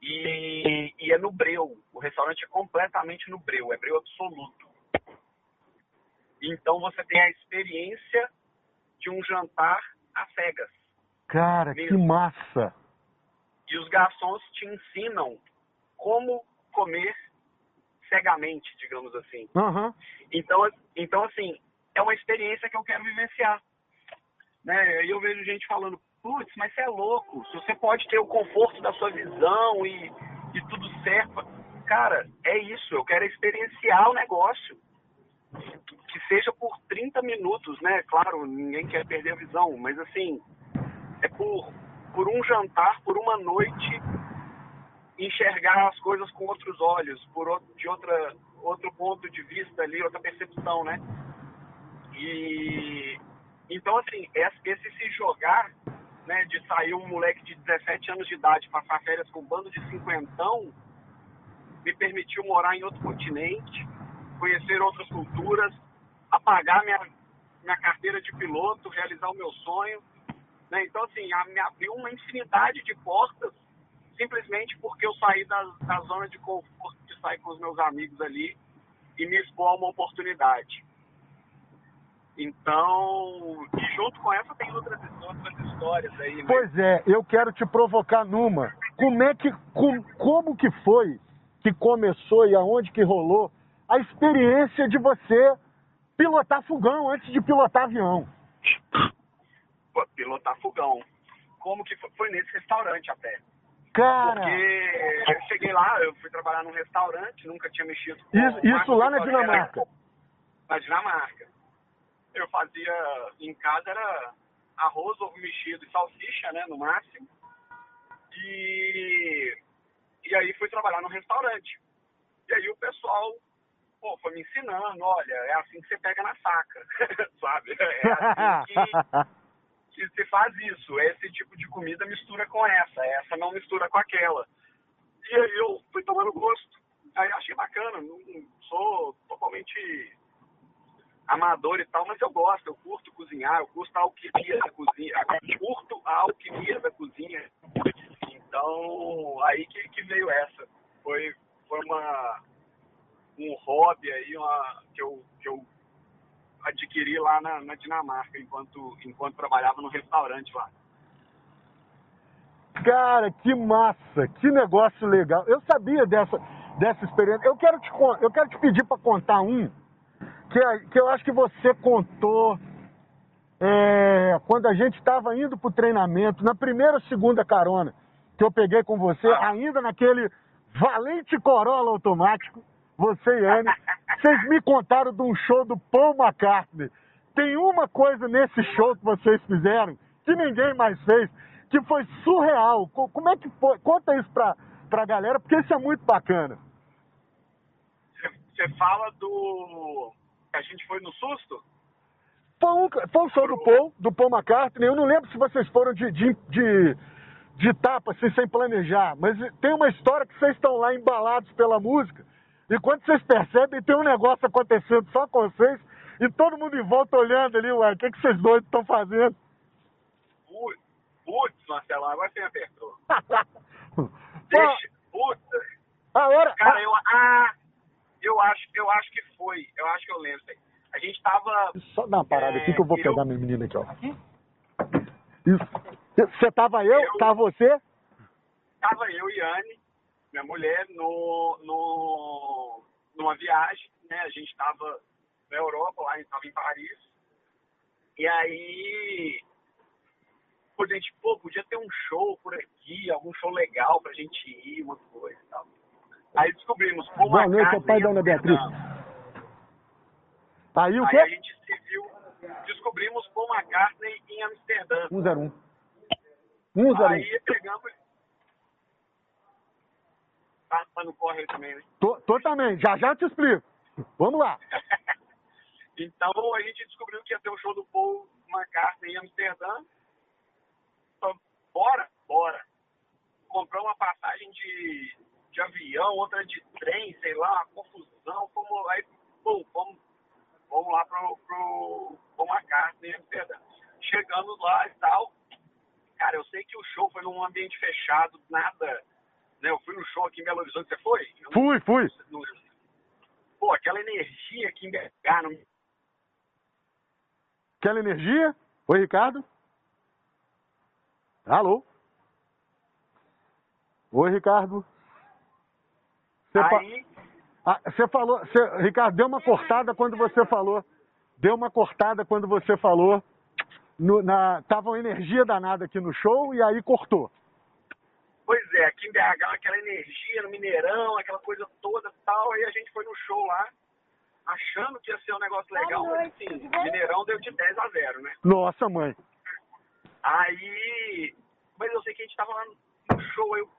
C: E, e é no breu. O restaurante é completamente no breu, é breu absoluto. Então você tem a experiência de um jantar às cegas.
B: Cara, mesmo. que massa!
C: E os garçons te ensinam como comer cegamente, digamos assim.
B: Uhum.
C: Então, então, assim, é uma experiência que eu quero vivenciar. Né? E eu vejo gente falando, putz, mas você é louco. Você pode ter o conforto da sua visão e, e tudo certo. Cara, é isso. Eu quero experienciar o negócio. Que seja por 30 minutos, né? Claro, ninguém quer perder a visão, mas assim, é por por um jantar, por uma noite, enxergar as coisas com outros olhos, por outro, de outra, outro ponto de vista ali, outra percepção, né? E então assim, esse se jogar, né, de sair um moleque de 17 anos de idade passar férias com um bando de cinquentão, me permitiu morar em outro continente, conhecer outras culturas, apagar minha, minha carteira de piloto, realizar o meu sonho né? Então, assim, me abriu uma infinidade de portas simplesmente porque eu saí da, da zona de conforto de sair com os meus amigos ali e me expor a uma oportunidade. Então, e junto com essa tem outras, outras histórias aí. Né?
B: Pois é, eu quero te provocar numa. Como é que, com, como que foi que começou e aonde que rolou a experiência de você pilotar fogão antes de pilotar avião?
C: pilotar fogão. Como que foi, foi nesse restaurante até.
B: Cara!
C: Porque eu cheguei lá, eu fui trabalhar num restaurante, nunca tinha mexido com
B: Isso, isso lá na Dinamarca?
C: Na Dinamarca. Eu fazia, em casa era arroz, ovo mexido e salsicha, né, no máximo. E, e aí fui trabalhar no restaurante. E aí o pessoal, pô, foi me ensinando, olha, é assim que você pega na saca, sabe? É assim que que se faz isso. Esse tipo de comida mistura com essa, essa não mistura com aquela. E aí eu fui tomando gosto. Aí achei bacana, não sou totalmente amador e tal, mas eu gosto, eu curto cozinhar, eu curto a alquimia da cozinha, eu curto a alquimia da cozinha. Então, aí que, que veio essa. Foi, foi uma, um hobby aí, uma, que, eu, que eu adquiri lá na, na Dinamarca, enquanto, enquanto trabalhava no restaurante lá.
B: Cara, que massa, que negócio legal. Eu sabia dessa, dessa experiência. Eu quero te, eu quero te pedir para contar um que, é, que eu acho que você contou é, quando a gente estava indo para o treinamento, na primeira ou segunda carona que eu peguei com você, ah. ainda naquele valente Corolla automático, você e Anne. Vocês me contaram de um show do Paul McCartney. Tem uma coisa nesse show que vocês fizeram que ninguém mais fez, que foi surreal. Como é que foi? Conta isso pra, pra galera, porque isso é muito bacana.
C: Você fala do. A gente foi no susto?
B: Foi, um, foi um show do Paul, do Paul McCartney. Eu não lembro se vocês foram de, de, de, de tapa, assim, sem planejar. Mas tem uma história que vocês estão lá embalados pela música. E quando vocês percebem, tem um negócio acontecendo só com vocês. E todo mundo em volta olhando ali, ué, o que, que vocês dois estão fazendo?
C: Putz, Marcelo, agora você me apertou. Deixa, puta.
B: A hora...
C: Cara, eu, ah, eu acho, eu acho que foi. Eu acho que eu lembro. A gente tava.
B: Só dá uma parada
C: é,
B: aqui que eu vou
C: eu-
B: pegar minha menina aqui, ó. Isso. Você tava eu,
C: Eu-
B: tava você?
C: Tava eu e Anne, minha mulher, no, no, numa viagem, né? A gente tava na Europa, lá, a gente tava em Paris. E aí. Pô, gente, pô, podia ter um show por aqui, algum show legal pra gente ir, uma coisa e tal. Aí descobrimos, pô,
B: Boa noite,
C: casa
B: pai da Ana Beatriz.
C: Amsterdã.
B: Aí o
C: Aí a
B: quê?
C: gente se viu, descobrimos Paul McCartney em Amsterdã.
B: 101. 101.
C: Aí pegamos. Tá, tá no corre também, né?
B: Tô, tô também, já já te explico. Vamos lá.
C: Então a gente descobriu que ia ter um show do Paul McCartney em Amsterdã. Então, bora, bora. Compramos uma passagem de, de avião, outra de trem, sei lá, uma confusão. Fomos, aí, pô, fomos, vamos lá pro, pro Paul McCartney em Amsterdã. Chegando lá e tal. Cara, eu sei que o show foi num ambiente fechado, nada. Né? Eu fui no show aqui em Belo Horizonte, você foi? Eu não-
B: Fui, fui.
C: no- Pô, aquela energia aqui em BH, não
B: Aquela energia? Oi, Ricardo? Alô? Oi, Ricardo? Você, fa-
C: Aí,
B: Ah, você falou, você- Ricardo, deu uma cortada quando você falou. Deu uma cortada quando você falou. No, na, tava uma energia danada aqui no show e aí cortou.
C: Pois é, aqui em BH, aquela energia no Mineirão, aquela coisa toda e tal. Aí a gente foi no show lá, achando que ia ser um negócio legal, mas assim, Mineirão deu de 10 a 0, né?
B: Nossa, mãe.
C: Aí, mas eu sei que a gente tava lá no show, aí o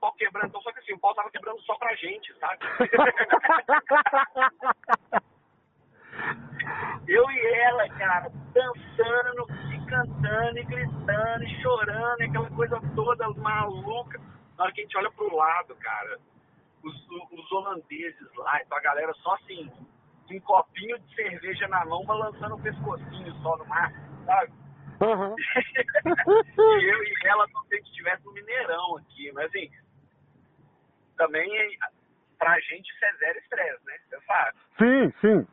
C: pau quebrando, então, só que assim, o pau tava quebrando só pra gente, sabe? Eu e ela, cara, dançando, cantando, e gritando, e chorando, e aquela coisa toda maluca. Na hora que a gente olha pro lado, cara, os, os holandeses lá, então a galera só assim, com um copinho de cerveja na mão, balançando o pescocinho só no mar, sabe?
B: Aham.
C: e eu e ela como se a gente estivesse no Mineirão aqui, mas assim, também pra gente isso é zero estresse, né? Você sabe.
B: Sim, sim.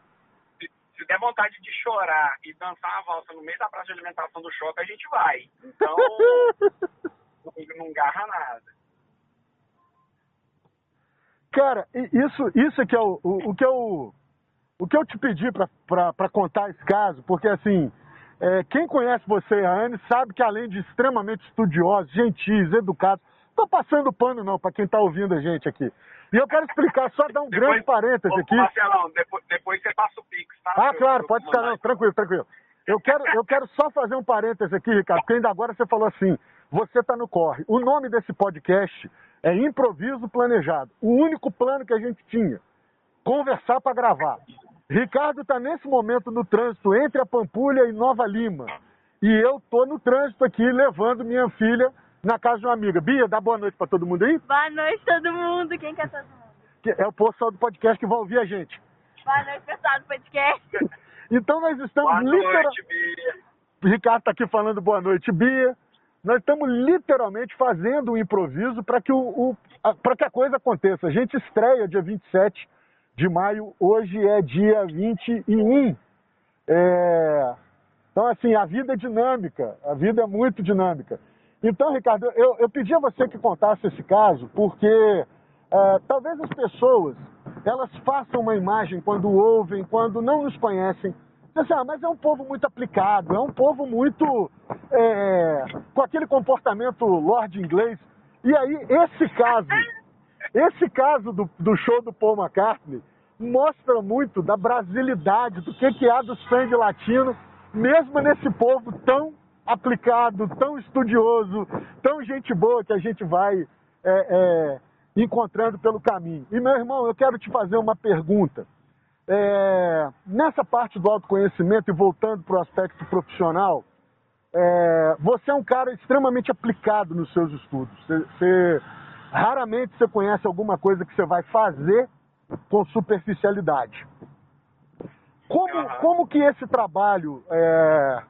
C: Se, der vontade de chorar e dançar a valsa no meio da praça de alimentação do shopping, a gente vai. Então, não, não garra nada.
B: Cara, isso, isso que é o, o, o que eu, o que eu te pedi para contar esse caso, porque assim, é, quem conhece você e a Anne sabe que além de extremamente estudiosos, gentis, educados, tô passando pano não para quem tá ouvindo a gente aqui. E eu quero explicar, só dar um grande parêntese
C: Ô,
B: aqui.
C: Marcelão, depois, depois você passa o Pix, tá?
B: Ah, claro, pode ficar, não, tranquilo, tranquilo. Eu quero, eu quero só fazer um parêntese aqui, Ricardo, porque ainda agora você falou assim, você está no corre. O nome desse podcast é Improviso Planejado. O único plano que a gente tinha, conversar para gravar. Ricardo está nesse momento no trânsito entre a Pampulha e Nova Lima. E eu tô no trânsito aqui levando minha filha na casa de uma amiga. Bia, dá boa noite para todo mundo aí.
D: Boa noite, todo mundo. Quem quer todo mundo?
B: Que é o pessoal do podcast que vai ouvir a gente.
D: Boa noite, pessoal do podcast.
B: Então nós estamos
C: Boa
B: literal-
C: noite, Bia.
B: Ricardo está aqui falando boa noite, Bia. Nós estamos literalmente fazendo um improviso para que, o, o- a- pra que a coisa aconteça. A gente estreia dia 27 de maio, hoje é dia 21. É, Então, assim, a vida é dinâmica, a vida é muito dinâmica. Então, Ricardo, eu, eu pedi a você que contasse esse caso, porque é, talvez as pessoas elas façam uma imagem quando ouvem, quando não nos conhecem. Assim, ah, mas é um povo muito aplicado, é um povo muito é, com aquele comportamento lord inglês. E aí, esse caso, esse caso do, do show do Paul McCartney mostra muito da brasilidade, do que, que há do sangue latino, mesmo nesse povo tão aplicado, tão estudioso, tão gente boa que a gente vai é, é, encontrando pelo caminho. E meu irmão, eu quero te fazer uma pergunta. É, nessa parte do autoconhecimento e voltando para o aspecto profissional, é, você é um cara extremamente aplicado nos seus estudos. Você, você, raramente você conhece alguma coisa que você vai fazer com superficialidade. Como, como que esse trabalho é,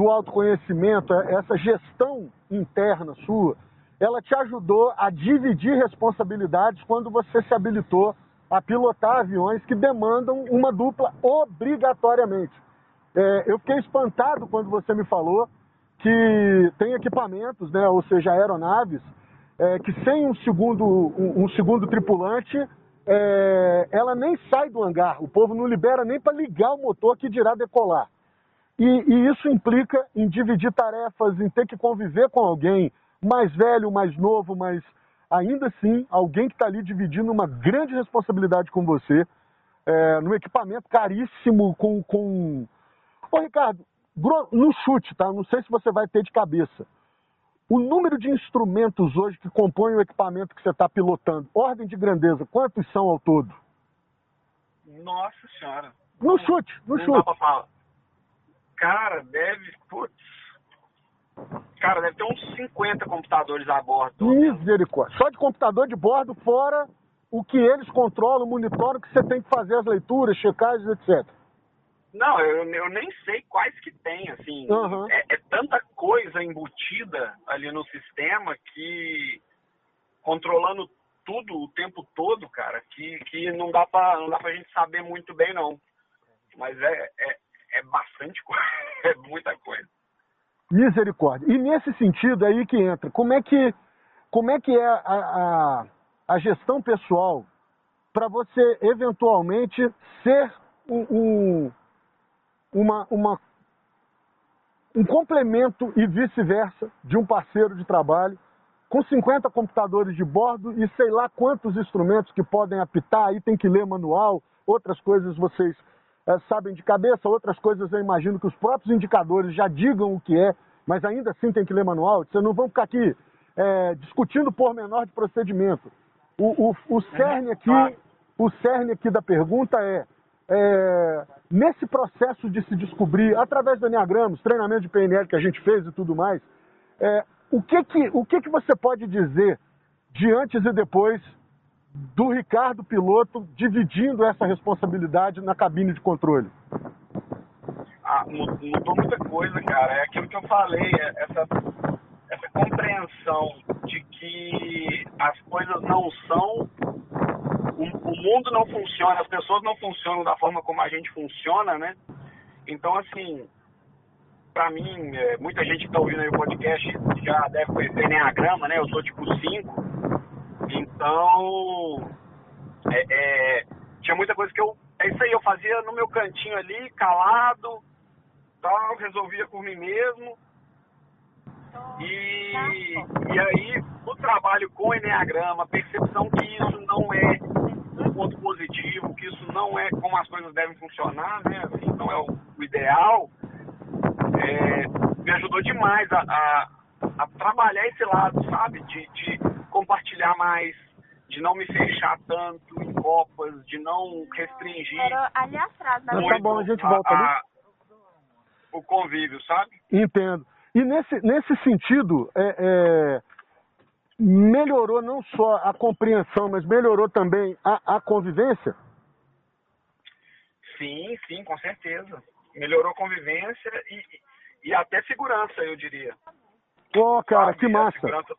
B: do autoconhecimento, essa gestão interna sua, ela te ajudou a dividir responsabilidades quando você se habilitou a pilotar aviões que demandam uma dupla obrigatoriamente. É, eu fiquei espantado quando você me falou que tem equipamentos, né, ou seja, aeronaves, é, que sem um segundo, um, um segundo tripulante, é, ela nem sai do hangar. O povo não libera nem para ligar o motor que dirá decolar. E, e, isso implica em dividir tarefas, em ter que conviver com alguém mais velho, mais novo, mas ainda assim alguém que está ali dividindo uma grande responsabilidade com você, é, num equipamento caríssimo, com, com... Ô Ricardo, no chute, tá? Não sei se você vai ter de cabeça. O número de instrumentos hoje que compõem o equipamento que você está pilotando, ordem de grandeza, quantos são ao todo?
C: Nossa senhora.
B: No chute, no
C: não
B: chute.
C: Dá pra falar. Cara, deve. Putz. Cara, deve ter uns 50 computadores a bordo.
B: Misericórdia. Só de computador de bordo, fora o que eles controlam, monitoram, que você tem que fazer as leituras, checagens, etc.
C: Não, eu, eu nem sei quais que tem, assim.
B: Uhum.
C: É, é, tanta coisa embutida ali no sistema que controlando tudo o tempo todo, cara, que, que não dá pra, não dá pra gente saber muito bem, não. Mas é, é, é bastante coisa, é muita coisa.
B: Misericórdia. E nesse sentido aí que entra, como é que, como é, que é a, a, a gestão pessoal para você eventualmente ser um, um uma, uma, um complemento e vice-versa de um parceiro de trabalho com 50 computadores de bordo e sei lá quantos instrumentos que podem apitar, aí tem que ler manual, outras coisas vocês sabem de cabeça, outras coisas eu imagino que os próprios indicadores já digam o que é, mas ainda assim tem que ler manual. Vocês não vão ficar aqui é, discutindo pormenor de procedimento. O, o, o cerne aqui, o cerne aqui da pergunta é, é Nesse processo de se descobrir, através do Enneagrama, os treinamentos de PNL que a gente fez e tudo mais, é, o, que, que, o que, que você pode dizer de antes e depois do Ricardo piloto dividindo essa responsabilidade na cabine de controle?
C: Ah, mudou muita coisa, cara. É aquilo que eu falei, é essa, essa compreensão de que as coisas não são o, o mundo não funciona, as pessoas não funcionam da forma como a gente funciona, né? Então, assim, para mim, é, muita gente que tá ouvindo aí o podcast já deve conhecer Enneagrama, né? Eu sou tipo 5. Então, é, é, tinha muita coisa que eu. É isso aí, eu fazia no meu cantinho ali, calado, tal, resolvia por mim mesmo. E, e aí, o trabalho com o Enneagrama, a percepção que isso não é um ponto positivo, que isso não é como as coisas devem funcionar, né? Assim, não é o, o ideal, é, me ajudou demais a, a, a, trabalhar esse lado, sabe? De, de compartilhar mais, de não me fechar tanto em copas, de não restringir.
D: Era ali atrás, na
B: Tá bom, a gente volta ali.
C: A, o convívio, sabe?
B: Entendo. E nesse, nesse sentido, é, é, melhorou não só a compreensão, mas melhorou também a, a convivência?
C: Sim, sim, com certeza. Melhorou a convivência e, e até segurança, eu diria.
B: Pô, cara,
C: Sabe?
B: que
C: A
B: massa.
C: segurança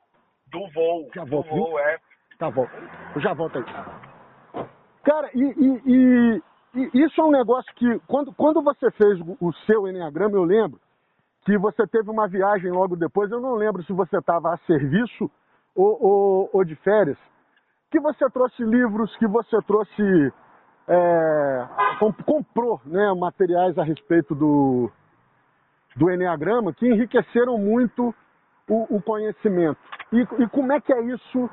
C: do voo.
B: Já
C: do voo, é.
B: Tá bom, eu já volto aí. Cara, e, e- e- e isso é um negócio que, quando, quando você fez o- seu Enneagrama, eu lembro que você teve uma viagem logo depois, eu não lembro se você estava a serviço ou, ou- ou de férias, que você trouxe livros, que você trouxe, é, comp- comprou né, materiais a respeito do, do Enneagrama que enriqueceram muito o, o conhecimento. E, e como é que é isso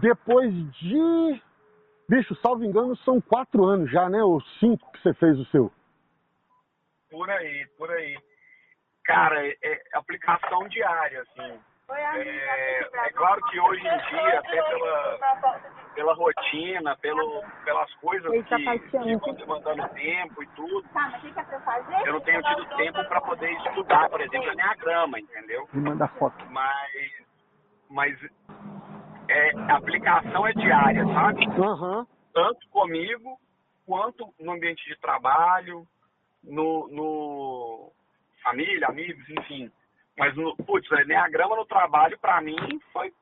B: depois de. Bicho, salvo engano, são quatro anos já, né? Ou cinco que você fez o seu.
C: Por aí, por aí. Cara, é, é aplicação diária, assim.
D: Foi a
C: É, é claro que hoje em dia, até pela, pela rotina, pelo, pelas coisas que
D: passeando.
C: ficam demandando tempo e tudo.
D: Tá, mas o que que é pra eu fazer?
C: Eu não tenho tido tempo para poder estudar, por exemplo, Enneagrama, entendeu?
B: Me manda foto.
C: Mas, mas é, a aplicação é diária, sabe?
A: Aham.
C: Tanto comigo, quanto no ambiente de trabalho, no, no família, amigos, enfim. Mas, no, putz, o Enneagrama no trabalho, para mim, foi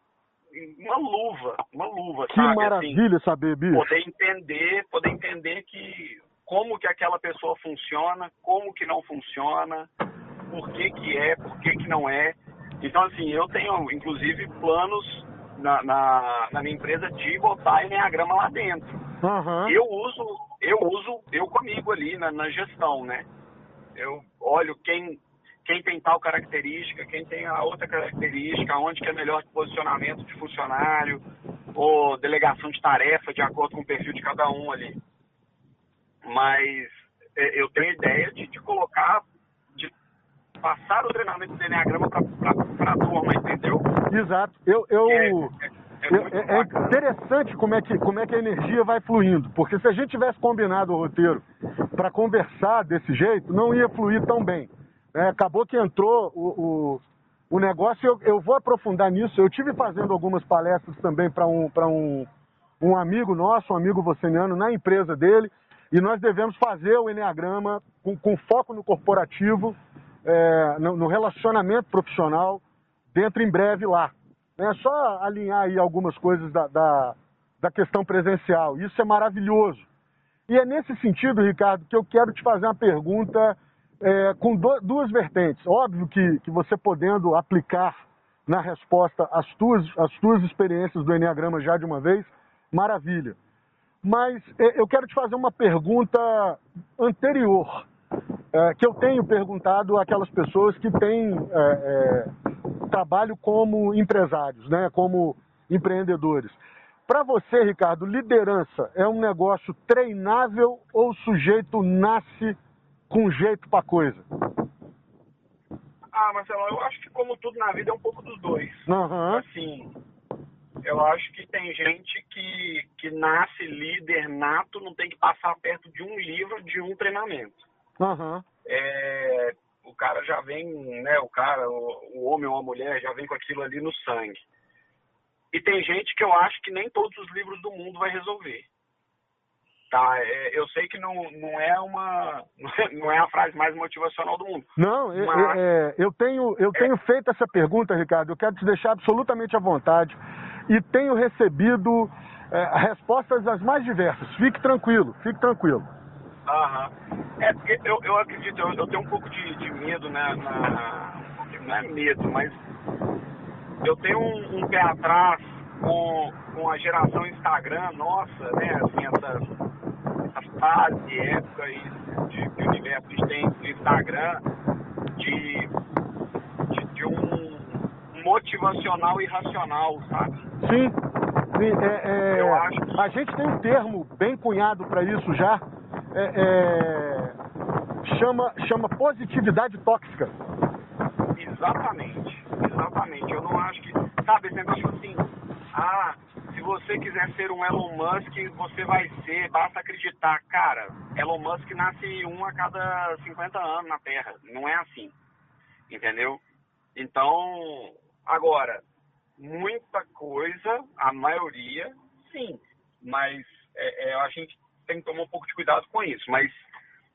C: uma luva, uma luva,
B: Que
C: sabe? Assim,
B: maravilha saber, bicho.
C: poder entender, poder entender que como que aquela pessoa funciona, como que não funciona, por que que é, por que que não é. Então assim, eu tenho inclusive planos na, na, na minha empresa de botar Enneagrama lá dentro.
B: Aham.
C: Eu uso, eu uso eu comigo ali na, na gestão, né? Eu olho quem quem tem tal característica, quem tem a outra característica, onde que é melhor posicionamento de funcionário, ou delegação de tarefa de acordo com o perfil de cada um ali. Mas é, eu tenho ideia de, de colocar, passar o treinamento do Enneagrama para a turma, entendeu?
B: Exato. Eu, eu,
C: É, é- é
B: é- interessante como é, que, como é que a energia vai fluindo. Porque se a gente tivesse combinado o roteiro para conversar desse jeito, não ia fluir tão bem. É, acabou que entrou o, o, o negócio, eu, eu vou aprofundar nisso. Eu tive fazendo algumas palestras também para um, pra um, um amigo nosso, um amigo voceniano, na empresa dele, e nós devemos fazer o Enneagrama com, com foco no corporativo, é, no, no relacionamento profissional, dentro em breve lá. É só alinhar aí algumas coisas da, da, da questão presencial. Isso é maravilhoso. E é nesse sentido, Ricardo, que eu quero te fazer uma pergunta é, com do- duas vertentes. Óbvio que, que você podendo aplicar na resposta as tuas, as tuas experiências do Enneagrama já de uma vez, maravilha. Mas é, eu quero te fazer uma pergunta anterior, é, que eu tenho perguntado àquelas pessoas que têm é, é, trabalho como empresários, né, como empreendedores. Para você, Ricardo, liderança é um negócio treinável ou o sujeito nasce com jeito para coisa?
C: Ah, Marcelo, eu acho que como tudo na vida é um pouco dos dois.
B: Aham,
C: Assim, eu acho que tem gente que, que nasce líder nato, não tem que passar perto de um livro, de um treinamento.
B: Aham,
C: É, o cara já vem, né, o cara, o, o homem ou a mulher já vem com aquilo ali no sangue. E tem gente que eu acho que nem todos os livros do mundo vai resolver. Tá, é, eu sei que não, não é uma não é a frase mais motivacional do mundo.
B: Não, é-
C: Mas-
B: é- eu, tenho, eu tenho feito essa pergunta, Ricardo. Eu quero te deixar absolutamente à vontade. E tenho recebido é, respostas das mais diversas. Fique tranquilo, fique tranquilo.
C: Aham. É, porque eu, eu acredito, eu, eu tenho um pouco de, de medo, né? Na, não é medo, mas eu tenho um, um pé atrás com, com a geração Instagram nossa, né? Assim, essa, essa fase, época aí de, universo que a gente tem no Instagram, de, de, de um motivacional irracional, sabe?
B: Sim, sim, é- é,
C: Eu acho
B: a gente tem um termo bem cunhado para isso já. É- é, chama, chama positividade tóxica.
C: Exatamente, exatamente. Eu não acho que. Sabe, esse negócio assim, ah, se você quiser ser um Elon Musk, você vai ser, basta acreditar. Cara, Elon Musk nasce um a cada 50 anos na Terra. Não é assim. Entendeu? Então, agora, muita coisa, a maioria, sim. Mas é, é, a gente tem que tomar um pouco de cuidado com isso. Mas,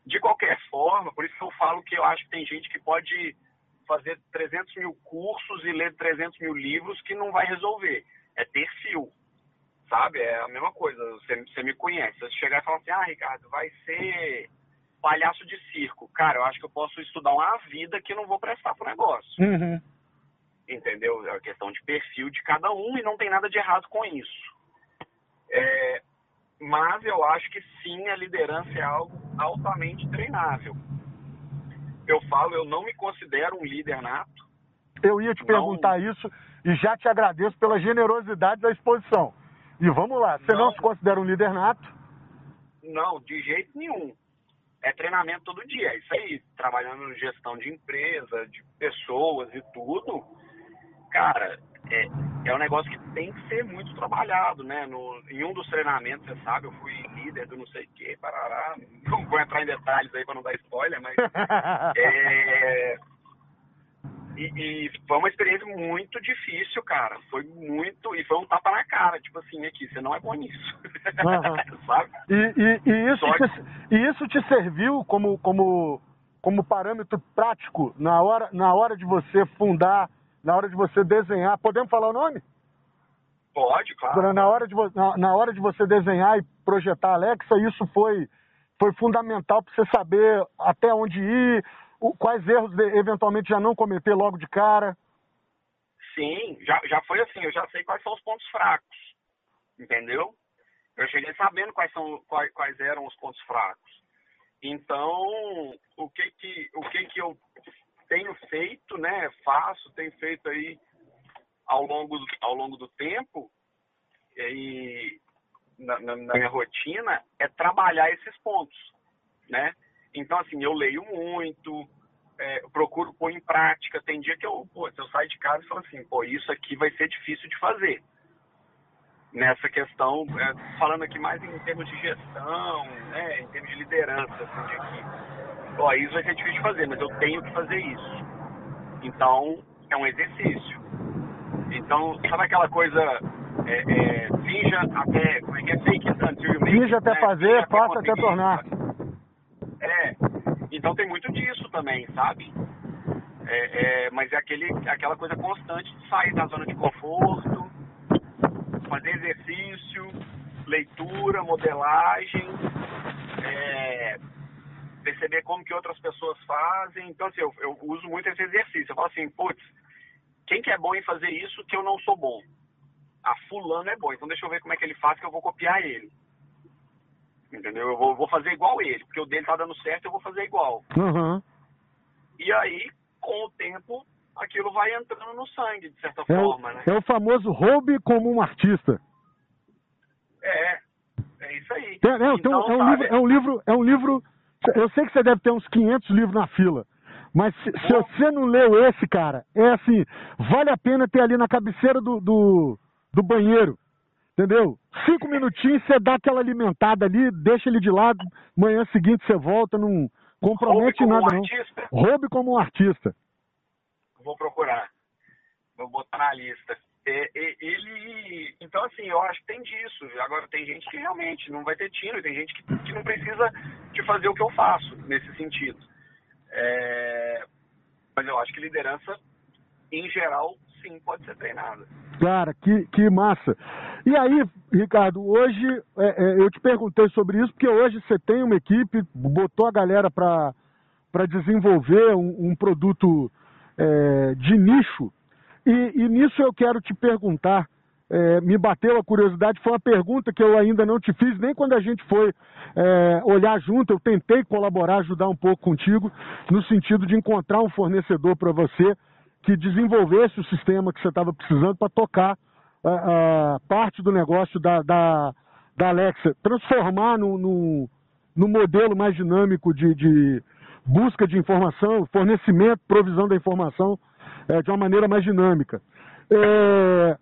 C: de qualquer forma, por isso que eu falo que eu acho que tem gente que pode fazer 300 mil cursos e ler 300 mil livros que não vai resolver. É perfil, sabe? É a mesma coisa. Você, você me conhece. Você chegar e falar assim, ah, Ricardo, vai ser palhaço de circo. Cara, eu acho que eu posso estudar uma vida que eu não vou prestar pro negócio.
B: Uhum.
C: Entendeu? É uma questão de perfil de cada um e não tem nada de errado com isso. É, mas eu acho que sim, a liderança é algo altamente treinável. Eu falo, eu não me considero um líder nato.
B: Eu ia te
C: Não.
B: perguntar isso e já te agradeço pela generosidade da exposição. E vamos lá, você não,
C: Não.
B: se considera um líder nato?
C: Não, de jeito nenhum. É treinamento todo dia. É isso aí. Trabalhando em gestão de empresa, de pessoas e tudo. Cara, é, é um negócio que tem que ser muito trabalhado, né? No, em um dos treinamentos, você sabe, eu fui líder do não sei o que, parará. Não vou entrar em detalhes aí para não dar spoiler, mas. é, e, e, foi uma experiência muito difícil, cara. Foi muito. E foi um tapa na cara, tipo assim, aqui, você não é bom nisso.
B: Uhum. Sabe? E, e, e isso te, e isso te serviu como, como, como parâmetro prático na hora, na hora de você fundar, na hora de você desenhar. Podemos falar o nome?
C: Pode, claro.
B: Na hora de, na, na hora de você desenhar e projetar a Alexa, isso foi, foi fundamental para você saber até onde ir, quais erros eventualmente já não cometer logo de cara?
C: Sim, já, já foi assim, eu já sei quais são os pontos fracos, entendeu? Eu cheguei sabendo quais, são, quais, quais eram os pontos fracos. Então, o que que, o que que eu tenho feito, né, faço, tenho feito aí ao longo do, ao longo do tempo e na, na, na minha rotina é trabalhar esses pontos, né? Então, assim, eu leio muito, é, procuro pôr em prática. Tem dia que eu, pô, eu saio de casa e falo assim, pô, isso aqui vai ser difícil de fazer. Nessa questão, é, falando aqui mais em termos de gestão, né, em termos de liderança, assim, de que, pô, isso vai ser difícil de fazer, mas eu tenho que fazer isso. Então, é um exercício. Então, sabe aquela coisa, é, é, finja até, como é que é, fake until
B: Finja até né? fazer, faça até tornar.
C: É, então tem muito disso também, sabe? É, é, mas é aquele, aquela coisa constante de sair da zona de conforto, fazer exercício, leitura, modelagem, é, perceber como que outras pessoas fazem. Então, assim, eu, eu uso muito esse exercício. Eu falo assim, putz, quem que é bom em fazer isso que eu não sou bom? Ah, fulano é bom, então deixa eu ver como é que ele faz que eu vou copiar ele. Entendeu? Eu vou, vou fazer igual ele, porque o dele tá dando certo, eu vou fazer igual.
B: Uhum.
C: E aí, com o tempo, aquilo vai entrando no sangue, de certa é forma, né?
B: É o famoso roube como um artista.
C: É, é isso aí.
B: É, é, então, é, um livro, é um livro, é um livro. Eu sei que você deve ter uns 500 livros na fila. Mas se, se, você não leu esse, cara, é assim, vale a pena ter ali na cabeceira do, do, do banheiro Entendeu? Cinco minutinhos, você dá aquela alimentada ali, deixa ele de lado, manhã seguinte você volta, não compromete nada um não. Artista. Roube como um artista.
C: Vou procurar. Vou botar na lista. É, ele. Então, assim, eu acho que tem disso. Agora, tem gente que realmente não vai ter tino, tem gente que, que não precisa de fazer o que eu faço nesse sentido. É... Mas eu acho que liderança, em geral, sim, pode ser treinada.
B: Cara, que, que massa. E aí, Ricardo, hoje é, é, eu te perguntei sobre isso, porque hoje você tem uma equipe, botou a galera para desenvolver um, um produto é, de nicho. E, e, nisso eu quero te perguntar, é, me bateu a curiosidade, foi uma pergunta que eu ainda não te fiz, nem quando a gente foi é, olhar junto, eu tentei colaborar, ajudar um pouco contigo, no sentido de encontrar um fornecedor para você que desenvolvesse o sistema que você estava precisando para tocar a, a, parte do negócio da, da, da Alexa, transformar no, no, no modelo mais dinâmico de, de, busca de informação, fornecimento, provisão da informação é, de uma maneira mais dinâmica. É,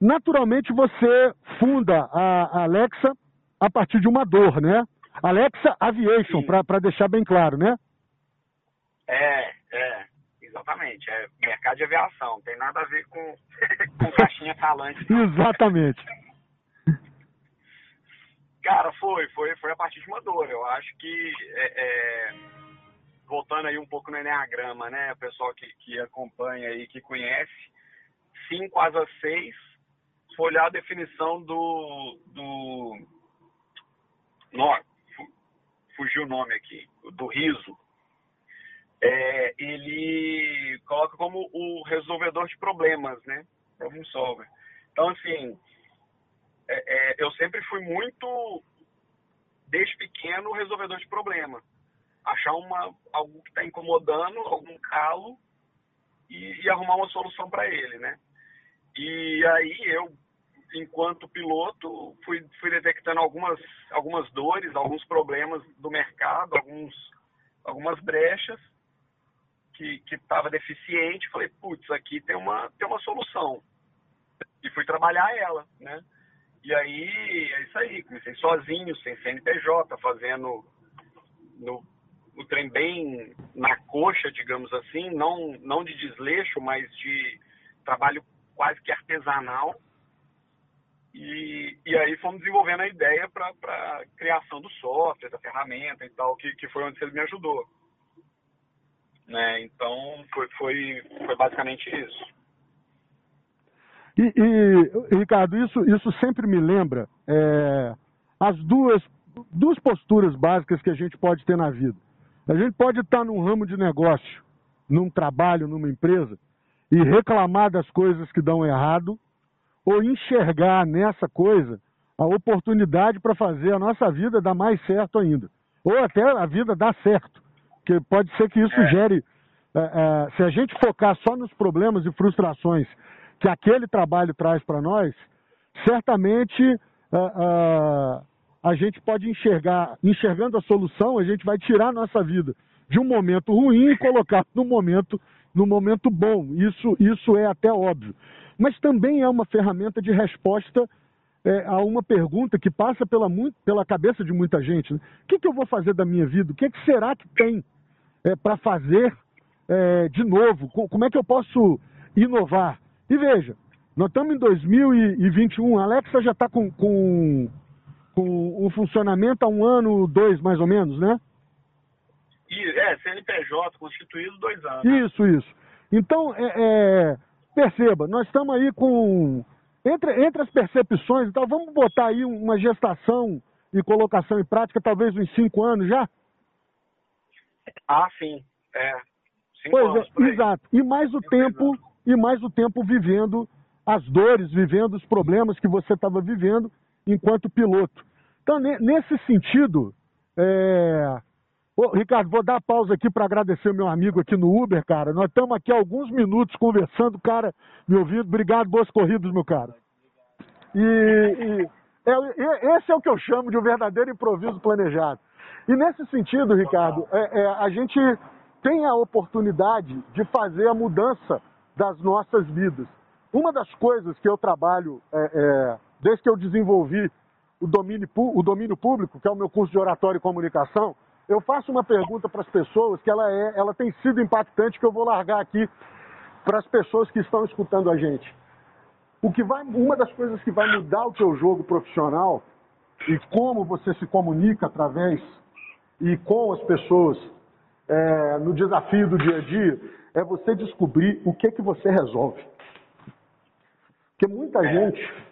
B: naturalmente você funda a, Alexa a partir de uma dor, né? Alexa Aviation, para deixar bem claro, né?
C: É, é. Exatamente, é mercado de aviação, não tem nada a ver com, com caixinha falante.
B: Exatamente.
C: Cara, foi, foi, foi a partir de uma dor. Eu acho que, é, é, voltando aí um pouco no Enneagrama, né, o pessoal que, que acompanha aí, que conhece, 5 asas 6, foi olhar a definição do, do no, fugiu o nome aqui, do riso, é, ele coloca como o resolvedor de problemas, né? Problem solver. Então, assim, é, é, eu sempre fui muito, desde pequeno, resolvedor de problema. Achar uma, algo que está incomodando, algum calo, e, e arrumar uma solução para ele, né? E aí eu, enquanto piloto, fui, fui detectando algumas, algumas dores, alguns problemas do mercado, alguns, algumas brechas, que estava deficiente, falei, putz, aqui tem uma, tem uma solução. E fui trabalhar ela, né? E aí, é isso aí, comecei sozinho, sem CNPJ, fazendo no, o trem bem na coxa, digamos assim, não, não de desleixo, mas de trabalho quase que artesanal. E, e aí fomos desenvolvendo a ideia para a criação do software, da ferramenta e tal, que, que foi onde ele me ajudou. Né? Então, foi, foi, foi basicamente isso.
B: E, e, Ricardo, isso, isso sempre me lembra é, as duas, duas posturas básicas que a gente pode ter na vida. A gente pode estar num ramo de negócio, num trabalho, numa empresa, e reclamar das coisas que dão errado, ou enxergar nessa coisa a oportunidade para fazer a nossa vida dar mais certo ainda. Ou até a vida dar certo. Porque pode ser que isso é. gere. É, é, se a gente focar só nos problemas e frustrações que aquele trabalho traz para nós, certamente é, é, a gente pode enxergar, enxergando a solução, a gente vai tirar a nossa vida de um momento ruim e colocar no momento, no momento bom. Isso, isso é até óbvio. Mas também é uma ferramenta de resposta é, a uma pergunta que passa pela, pela cabeça de muita gente. Né? O que, que, eu vou fazer da minha vida? O que, que será que tem é, para fazer é, de novo? Como é que eu posso inovar? E veja, nós estamos em 2021, a Alexa já está com, com com o funcionamento há um ano, dois mais ou menos, né?
C: É, CNPJ constituído dois anos.
B: Isso, isso. Então, é, é, perceba, nós estamos aí com. Entre, entre as percepções então vamos botar aí uma gestação e colocação em prática, talvez uns cinco anos já?
C: Ah, sim. É. Cinco
B: pois
C: anos,
B: é, exato. E mais o tempo, e mais o tempo vivendo as dores, vivendo os problemas que você estava vivendo enquanto piloto. Então, nesse sentido, é... Ô, Ricardo, vou dar pausa aqui para agradecer o meu amigo aqui no Uber, cara. Nós estamos aqui há alguns minutos conversando, cara, me ouvindo. Obrigado, boas corridas, meu cara. E, e é, esse é o que eu chamo de um verdadeiro improviso planejado. E nesse sentido, Ricardo, é, é, a gente tem a oportunidade de fazer a mudança das nossas vidas. Uma das coisas que eu trabalho é, é desde que eu desenvolvi o domínio, o domínio público, que é o meu curso de oratório e comunicação, eu faço uma pergunta para as pessoas que ela, é, ela tem sido impactante, que eu vou largar aqui para as pessoas que estão escutando a gente. O que vai, uma das coisas que vai mudar o seu jogo profissional e como você se comunica através e com as pessoas é, no desafio do dia a dia é você descobrir o que que você resolve. Porque muita gente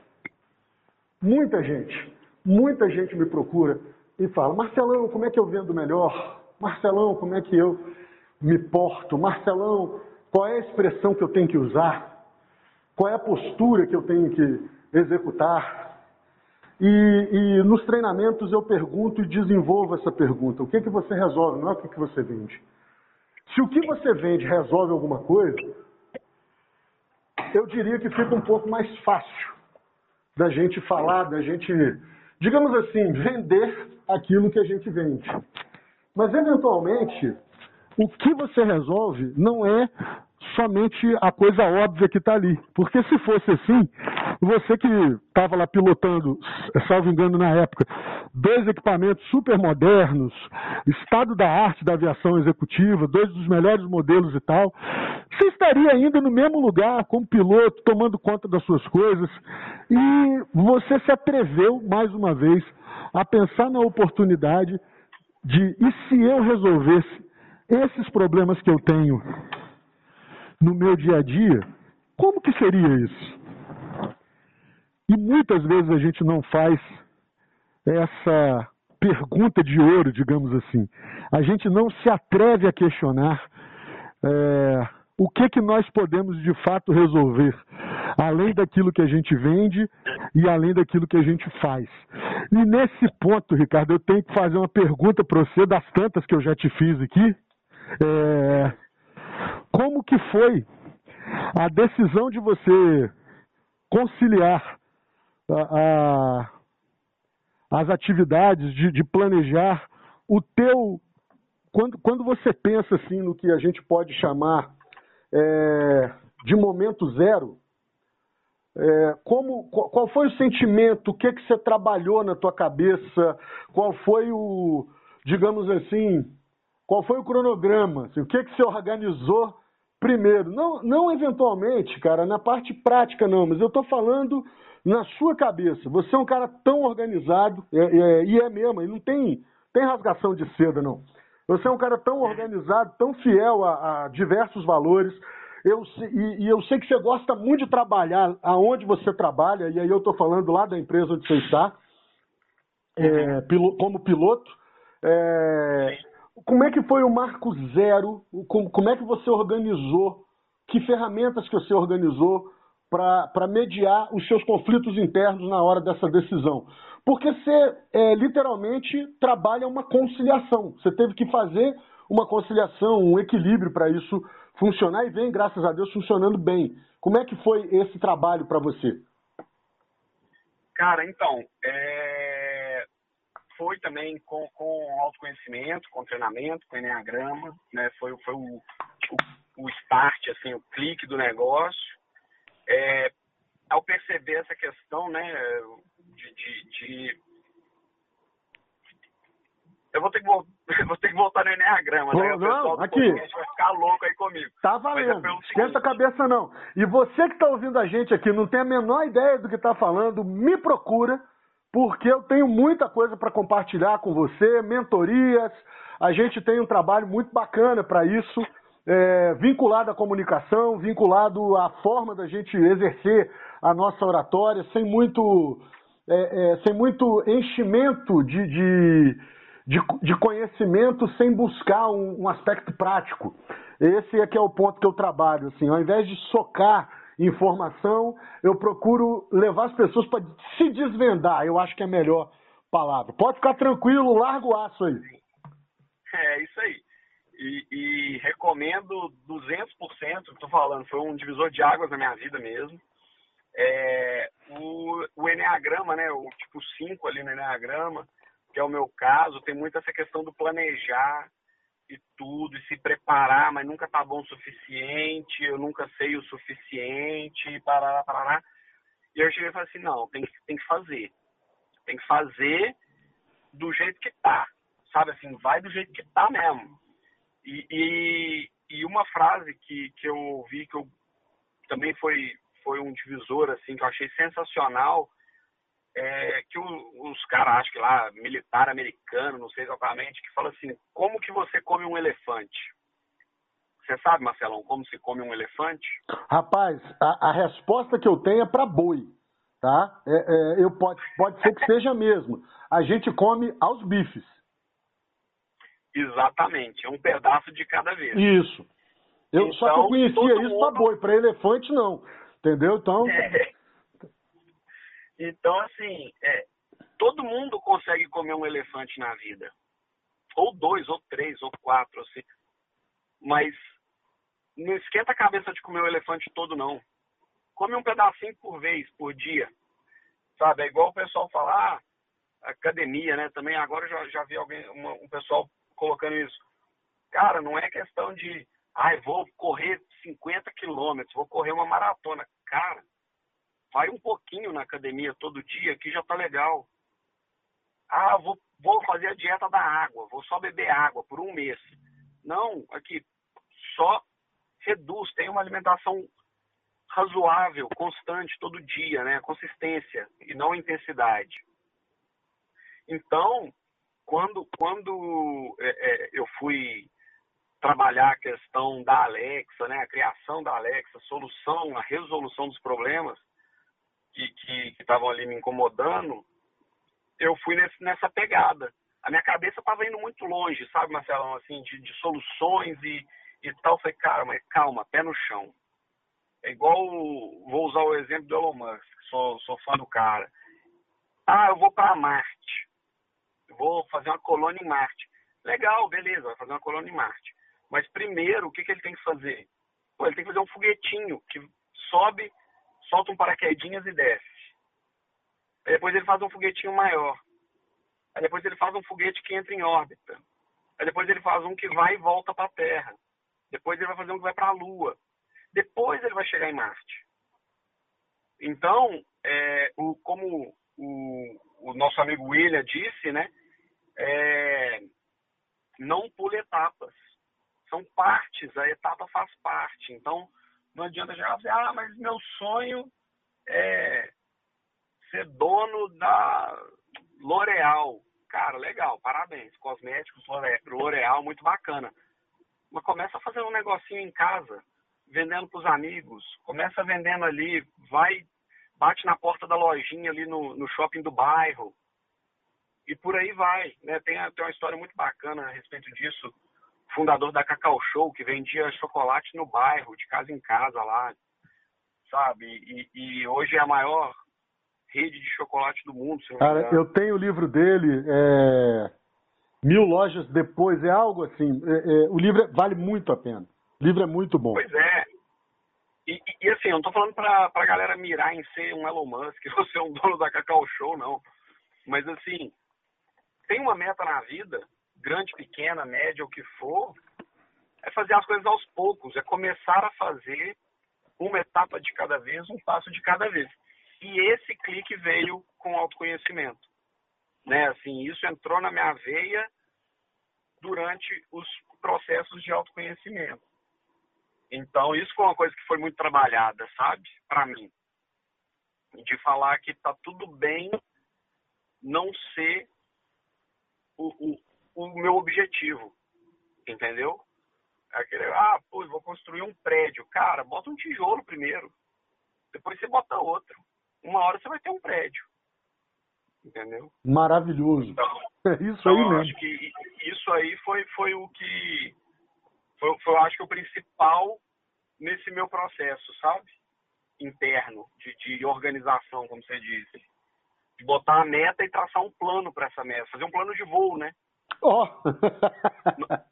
B: Muita gente, muita gente me procura e fala: Marcelão, como é que eu vendo melhor? Marcelão, como é que eu me porto? Marcelão, qual é a expressão que eu tenho que usar? Qual é a postura que eu tenho que executar? E, e nos treinamentos eu pergunto e desenvolvo essa pergunta: o que, que você resolve, não é o que, que você vende. Se o que você vende resolve alguma coisa, eu diria que fica um pouco mais fácil da gente falar, da gente, digamos assim, vender aquilo que a gente vende. Mas, eventualmente, o que você resolve não é somente a coisa óbvia que está ali. Porque se fosse assim, você que estava lá pilotando, salvo engano na época, dois equipamentos super modernos, estado da arte da aviação executiva, dois dos melhores modelos e tal, você estaria ainda no mesmo lugar como piloto, tomando conta das suas coisas, e você se atreveu, mais uma vez, a pensar na oportunidade de, e se eu resolvesse esses problemas que eu tenho no meu dia a dia, como que seria isso? E muitas vezes a gente não faz essa pergunta de ouro, digamos assim. A gente não se atreve a questionar é, o que, que nós podemos de fato resolver, além daquilo que a gente vende e além daquilo que a gente faz. E nesse ponto, Ricardo, eu tenho que fazer uma pergunta para você, das tantas que eu já te fiz aqui. É, como que foi a decisão de você conciliar a, a, as atividades, de, de, planejar o teu quando, quando você pensa assim no que a gente pode chamar é, de momento zero, é, como, qual foi o sentimento, o que, que você trabalhou na tua cabeça, qual foi o, digamos assim, qual foi o cronograma, assim, o que, que você organizou primeiro? Não, não eventualmente, cara, na parte prática não, mas eu estou falando na sua cabeça. Você é um cara tão organizado, é, é, e é mesmo, e não tem, tem rasgação de seda, não. Você é um cara tão organizado, tão fiel a, a diversos valores. Eu, e, e, eu sei que você gosta muito de trabalhar aonde você trabalha, e aí eu estou falando lá da empresa onde você está, é, pilo, como piloto. É, como é que foi o marco zero? Como, é que você organizou? Que ferramentas que você organizou para mediar os seus conflitos internos na hora dessa decisão? Porque você é, literalmente trabalha uma conciliação. Você teve que fazer uma conciliação, um equilíbrio para isso funcionar e vem, graças a Deus, funcionando bem. Como é que foi esse trabalho para você?
C: Cara, então, é... foi também com, com autoconhecimento, com treinamento, com Enneagrama, né? Foi, foi o, o, o start, assim, o clique do negócio. É... Ao perceber essa questão, né, de, de, de eu vou ter que, vou ter que voltar no Enneagrama, né?
B: Não, aqui.
C: vai ficar louco aí comigo.
B: Tá valendo. É Esquenta a cabeça, não. E você que está ouvindo a gente aqui, não tem a menor ideia do que está falando, me procura, porque eu tenho muita coisa para compartilhar com você, mentorias. A gente tem um trabalho muito bacana para isso, é, vinculado à comunicação, vinculado à forma da gente exercer a nossa oratória, sem muito, é, é, sem muito enchimento de, de de, de conhecimento sem buscar um, um, aspecto prático. Esse é que é o ponto que eu trabalho. Assim, ao invés de socar informação, eu procuro levar as pessoas para se desvendar. Eu acho que é a melhor palavra. Pode ficar tranquilo, larga o aço aí.
C: É, isso aí. E, e recomendo 200%, estou falando, foi um divisor de águas na minha vida mesmo. É, o, o Enneagrama, né, o tipo 5 ali no Enneagrama, que é o meu caso, tem muito essa questão do planejar e tudo, e se preparar, mas nunca tá bom o suficiente, eu nunca sei o suficiente, parará, parará. E eu cheguei e falei assim, não, tem que, tem que fazer. Tem que fazer do jeito que tá. Sabe assim, vai do jeito que tá mesmo. E, e, e uma frase que, que eu ouvi, que eu também foi, foi um divisor, assim, que eu achei sensacional, é, que o, os caras, acho que lá, militar americano, não sei exatamente, que fala assim, como que você come um elefante? Você sabe, Marcelão, como se come um elefante?
B: Rapaz, a, a resposta que eu tenho é para boi, tá? É, é, eu pode, pode ser que seja mesmo. A gente come aos bifes.
C: Exatamente, é um pedaço de cada vez.
B: Isso. Eu então, só que eu então, conhecia isso mundo... para boi, para elefante não. Entendeu? Então. É.
C: Então, assim, é, todo mundo consegue comer um elefante na vida. Ou dois, ou três, ou quatro, assim. Mas não esquenta a cabeça de comer o elefante todo, não. Come um pedacinho por vez, por dia. Sabe? É igual o pessoal falar, ah, academia, né? Também agora já, já vi alguém, uma, um pessoal colocando isso. Cara, não é questão de, ah, vou correr 50 quilômetros, vou correr uma maratona. Cara, vai um pouquinho na academia todo dia que já tá legal. Ah, vou, vou fazer a dieta da água, vou só beber água por um mês. Não, aqui, só reduz, tem uma alimentação razoável, constante, todo dia, né? Consistência e não intensidade. Então, quando, quando é, é, eu fui trabalhar a questão da Alexa, né? A criação da Alexa, a solução, a resolução dos problemas, que estavam ali me incomodando, eu fui nesse, nessa pegada. A minha cabeça estava indo muito longe, sabe, Marcelão, assim, de, de soluções e, e tal. Eu falei, cara, mas calma, pé no chão. É igual, vou usar o exemplo do Elon Musk, sou, sou fã do cara. Ah, eu vou para Marte. Vou fazer uma colônia em Marte. Legal, beleza, vai fazer uma colônia em Marte. Mas primeiro, o que, que ele tem que fazer? Pô, ele tem que fazer um foguetinho que sobe solta um paraquedinhas e desce. Aí depois ele faz um foguetinho maior. Aí depois ele faz um foguete que entra em órbita. Aí depois ele faz um que vai e volta para a Terra. Depois ele vai fazer um que vai para a Lua. Depois ele vai chegar em Marte. Então, é, o, como o, o, nosso amigo William disse, né? É, não pule etapas. São partes, a etapa faz parte. Então, não adianta chegar e dizer, ah, mas meu sonho é ser dono da L'Oreal. Cara, legal, parabéns. Cosméticos, L'Oreal, muito bacana. Mas começa fazendo um negocinho em casa, vendendo para os amigos. Começa vendendo ali, vai, bate na porta da lojinha ali no, no shopping do bairro. E por aí vai. Né? Tem, tem uma história muito bacana a respeito disso. Fundador da Cacau Show, que vendia chocolate no bairro, de casa em casa lá, sabe? E, e hoje é a maior rede de chocolate do mundo.
A: Cara, eu tenho o livro dele, é... Mil Lojas Depois, é algo assim. É, é... o livro vale muito a pena. O livro é muito bom.
C: Pois é. E, e, e assim, eu não tô falando pra, pra galera mirar em ser um Elon Musk, ou ser um dono da Cacau Show, não. Mas assim, tem uma meta na vida, grande, pequena, média, o que for, é fazer as coisas aos poucos, é começar a fazer uma etapa de cada vez, um passo de cada vez. E esse clique veio com autoconhecimento. Né? Assim, isso entrou na minha veia durante os processos de autoconhecimento. Então, isso foi uma coisa que foi muito trabalhada, sabe? Para mim. De falar que tá tudo bem não ser o, o, o meu objetivo. Entendeu? Aquele, ah, pô, vou construir um prédio. Cara, bota um tijolo primeiro. Depois você bota outro uma hora você vai ter um prédio. Entendeu?
A: Maravilhoso. Então, é isso
C: então,
A: aí mesmo.
C: Acho que isso aí foi, foi o que. Foi, foi, acho que, o principal nesse meu processo, sabe? Interno, de, de organização, como você disse. De botar a meta e traçar um plano para essa meta. Fazer um plano de voo, né?
A: Oh.
C: não,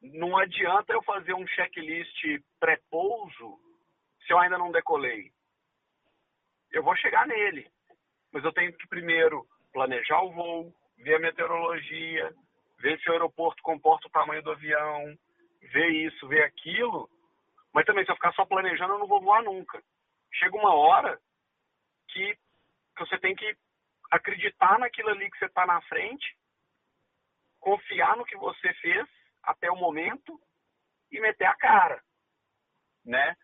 C: não adianta eu fazer um checklist pré-pouso se eu ainda não decolei eu vou chegar nele. Mas eu tenho que primeiro planejar o voo, ver a meteorologia, ver se o aeroporto comporta o tamanho do avião, ver isso, ver aquilo. Mas também, se eu ficar só planejando, eu não vou voar nunca. Chega uma hora que, que você tem que acreditar naquilo ali que você está na frente, confiar no que você fez até o momento e meter a cara, né?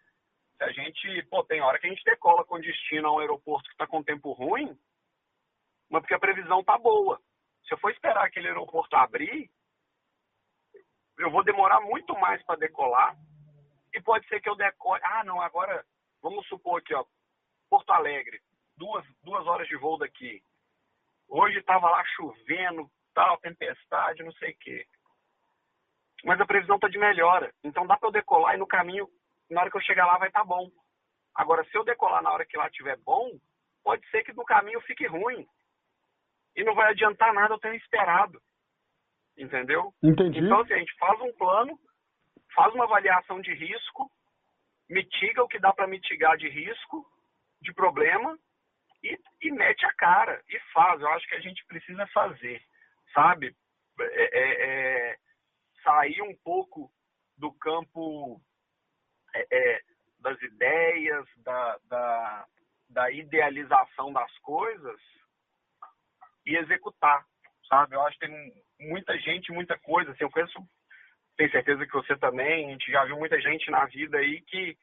C: Se a gente, pô, tem hora que a gente decola com destino a um aeroporto que está com tempo ruim, mas porque a previsão tá boa. Se eu for esperar aquele aeroporto abrir, eu vou demorar muito mais para decolar e pode ser que eu decole. Ah, não, agora vamos supor aqui, ó, Porto Alegre, duas, duas horas de voo daqui. Hoje estava lá chovendo, tal, tempestade, não sei o quê. Mas a previsão tá de melhora. Então dá para eu decolar e no caminho na hora que eu chegar lá vai estar tá bom. Agora, se eu decolar na hora que lá estiver bom, pode ser que no caminho fique ruim. E não vai adiantar nada eu ter esperado. Entendeu?
A: Entendi.
C: Então, assim, a gente faz um plano, faz uma avaliação de risco, mitiga o que dá para mitigar de risco, de problema, e, e, mete a cara e faz. Eu acho que a gente precisa fazer, sabe? É, é, é, sair um pouco do campo é, é, das ideias, da, da, da idealização das coisas e executar, sabe? Eu acho que tem muita gente, muita coisa. Assim, eu conheço, tenho certeza que você também, a gente já viu muita gente na vida aí que,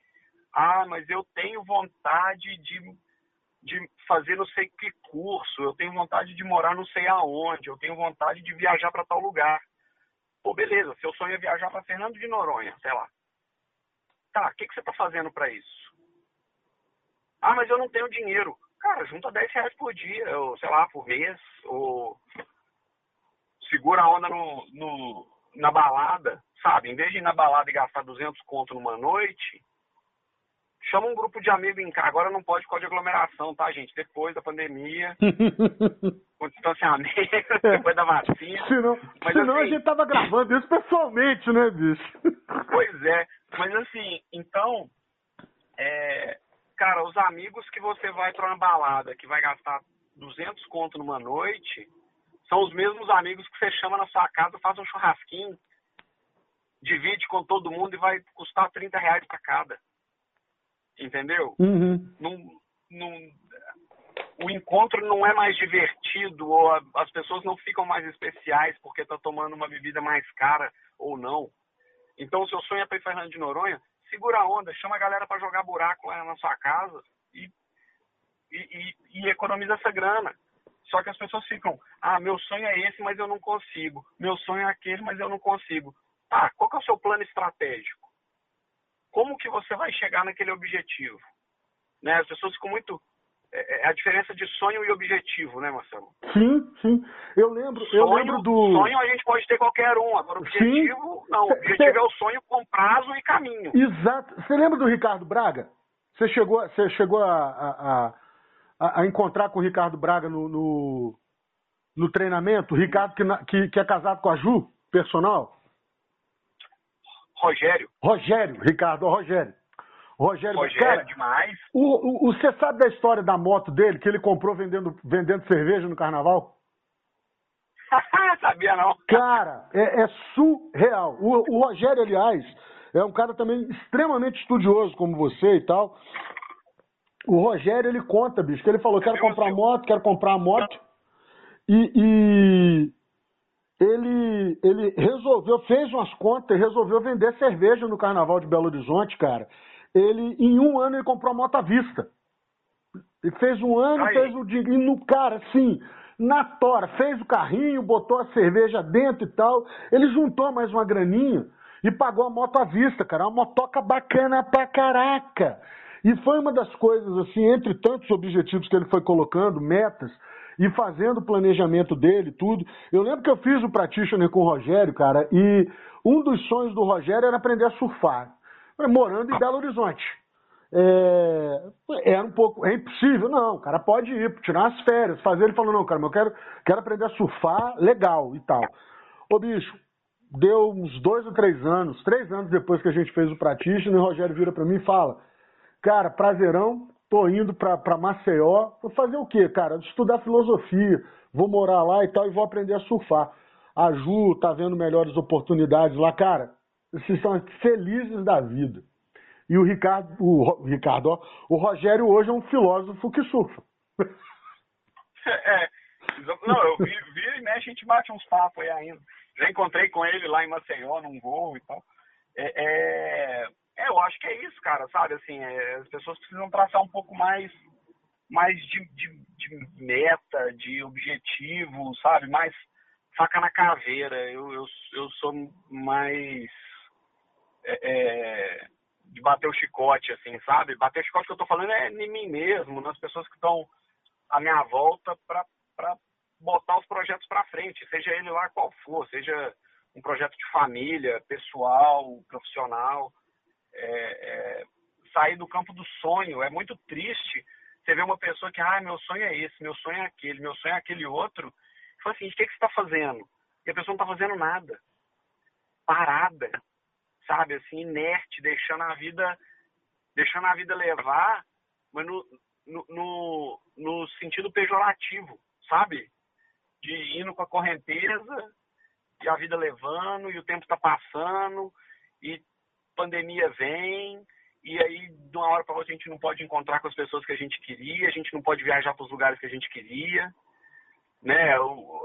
C: ah, mas eu tenho vontade de, de fazer não sei que curso, eu tenho vontade de morar não sei aonde, eu tenho vontade de viajar para tal lugar. Pô, beleza, seu sonho é viajar para Fernando de Noronha, sei lá. Tá, o que, que você está fazendo para isso? Ah, mas eu não tenho dinheiro. Cara, junta 10 reais por dia, ou sei lá, por mês, ou segura a onda no, no, na balada, sabe? Em vez de ir na balada e gastar 200 conto numa noite, chama um grupo de amigos em casa. Agora não pode causa de aglomeração, tá, gente? Depois da pandemia, com distanciamento, depois da vacina.
A: Senão, Mas, senão assim, a gente tava gravando isso pessoalmente, né, bicho?
C: Pois é. Mas assim, então, é, cara, os amigos que você vai para uma balada que vai gastar 200 conto numa noite, são os mesmos amigos que você chama na sua casa, faz um churrasquinho, divide com todo mundo e vai custar 30 reais para cada. Entendeu?
B: Uhum.
C: Num, num, o encontro não é mais divertido, ou a, as pessoas não ficam mais especiais porque tá tomando uma bebida mais cara ou não. Então, o seu sonho é para ir Fernando de Noronha, segura a onda, chama a galera para jogar buraco lá na sua casa e, e, e, e economiza essa grana. Só que as pessoas ficam, ah, meu sonho é esse, mas eu não consigo. Meu sonho é aquele, mas eu não consigo. Tá, qual que é o seu plano estratégico? Como que você vai chegar naquele objetivo? Né? As pessoas ficam muito é, é a diferença de sonho e objetivo, né, Marcelo?
B: Sim, sim. Eu lembro,
C: sonho,
B: eu lembro do.
C: Sonho a gente pode ter qualquer um, agora objetivo, sim. não. O objetivo é o sonho com prazo e caminho.
B: Exato. Você lembra do Ricardo Braga? Você chegou, você chegou a, a, a, a encontrar com o Ricardo Braga no, no, no treinamento? O Ricardo que, que, que é casado com a Ju, personal?
C: Rogério.
B: Rogério, Ricardo, Rogério. Rogério,
C: Rogério
B: cara,
C: demais.
B: O, o, você sabe da história da moto dele, que ele comprou vendendo, vendendo cerveja no carnaval?
C: Sabia não.
B: Cara, é, é surreal. O, o, Rogério, aliás, é um cara também extremamente estudioso, como você e tal. O Rogério, ele conta, bicho, que ele falou, quero comprar moto, quero comprar moto. E, e ele, ele resolveu, fez umas contas e resolveu vender cerveja no carnaval de Belo Horizonte, cara ele em um ano ele comprou a moto à vista. Ele fez um ano, Aí. fez o dinheiro. E no cara, assim, na tora, fez o carrinho, botou a cerveja dentro e tal. Ele juntou mais uma graninha e pagou a moto à vista, cara. Uma motoca bacana pra caraca. E foi uma das coisas, assim, entre tantos objetivos que ele foi colocando, metas, e fazendo o planejamento dele, tudo. Eu lembro que eu fiz o practitioner com o Rogério, cara, e um dos sonhos do Rogério era aprender a surfar morando em Belo Horizonte. É, é um pouco, é impossível, não, o cara pode ir, tirar as férias, fazer, ele falou, não, cara, eu quero, quero aprender a surfar legal e tal. Ô bicho, deu uns dois ou três anos, três anos depois que a gente fez o Practitioner, o Rogério vira para mim e fala, cara, prazerão, tô indo para Maceió, vou fazer o quê, cara? Estudar filosofia, vou morar lá e tal, e vou aprender a surfar. A Ju tá vendo melhores oportunidades lá, cara, vocês são felizes da vida. E o Ricardo, o Ricardo, ó, o Rogério hoje é um filósofo que surfa.
C: É, não, eu vi, vi mexe, a gente bate uns papos aí ainda. Já encontrei com ele lá em Maceió, num voo e tal. É, é, é eu acho que é isso, cara, sabe? Assim, é, as pessoas precisam traçar um pouco mais, mais de, de, de meta, de objetivo, sabe? Mais faca na caveira. Eu, eu, eu sou mais é, é, de bater o chicote, assim, sabe? Bater o chicote que eu tô falando é em mim mesmo, nas pessoas que estão à minha volta para botar os projetos para frente, seja ele lá qual for, seja um projeto de família, pessoal, profissional. É, é, sair do campo do sonho. É muito triste você ver uma pessoa que, ah, meu sonho é esse, meu sonho é aquele, meu sonho é aquele outro. E fala assim, o que, é que você está fazendo? E a pessoa não está fazendo nada. Parada sabe, assim, inerte, deixando a vida, deixando a vida levar, mas no, no, no, no sentido pejorativo, sabe? De indo com a correnteza e a vida levando, e o tempo está passando, e pandemia vem, e aí de uma hora para outra a gente não pode encontrar com as pessoas que a gente queria, a gente não pode viajar para os lugares que a gente queria, né?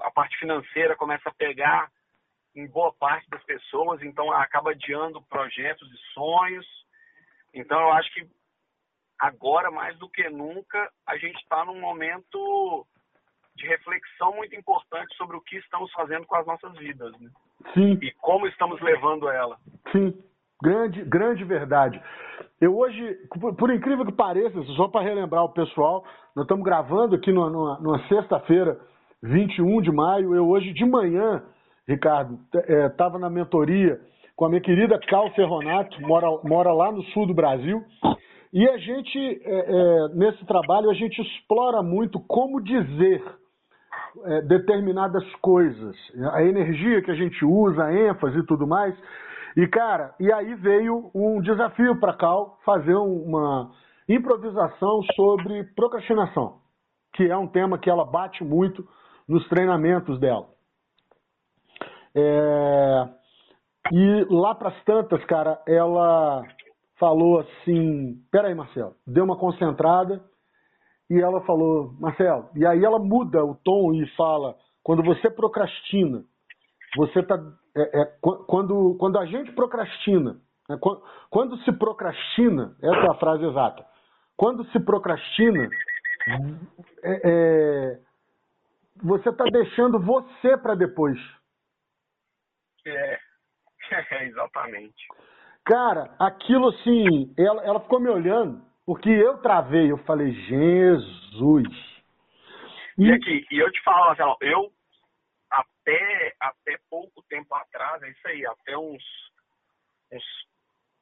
C: a parte financeira começa a pegar em boa parte das pessoas, então acaba adiando projetos e sonhos. Então eu acho que agora, mais do que nunca, a gente está num momento de reflexão muito importante sobre o que estamos fazendo com as nossas vidas. Né?
B: Sim.
C: E como estamos levando ela.
B: Sim, grande, grande verdade. Eu hoje, por incrível que pareça, só para relembrar o pessoal, nós estamos gravando aqui numa, numa, numa sexta-feira, 21 de maio. Eu hoje de manhã Ricardo, estava é, na mentoria com a minha querida Cal Ferronato, mora, mora lá no sul do Brasil, e a gente, é, é, nesse trabalho, a gente explora muito como dizer é, determinadas coisas, a energia que a gente usa, a ênfase e tudo mais. E, cara, e aí veio um desafio para Cal fazer uma improvisação sobre procrastinação, que é um tema que ela bate muito nos treinamentos dela. É, e lá para as tantas, cara, ela falou assim: Peraí, Marcelo, deu uma concentrada e ela falou: Marcelo, e aí ela muda o tom e fala: Quando você procrastina, você tá. É, é, quando, quando a gente procrastina, né, quando, quando se procrastina, essa é a frase exata. Quando se procrastina, é, é você está deixando você para depois.
C: É, é, exatamente.
B: Cara, aquilo assim, ela, ela ficou me olhando, porque eu travei, eu falei, Jesus.
C: E, e aqui, e eu te falo, Marcelo, eu até, até pouco tempo atrás, é isso aí, até uns, uns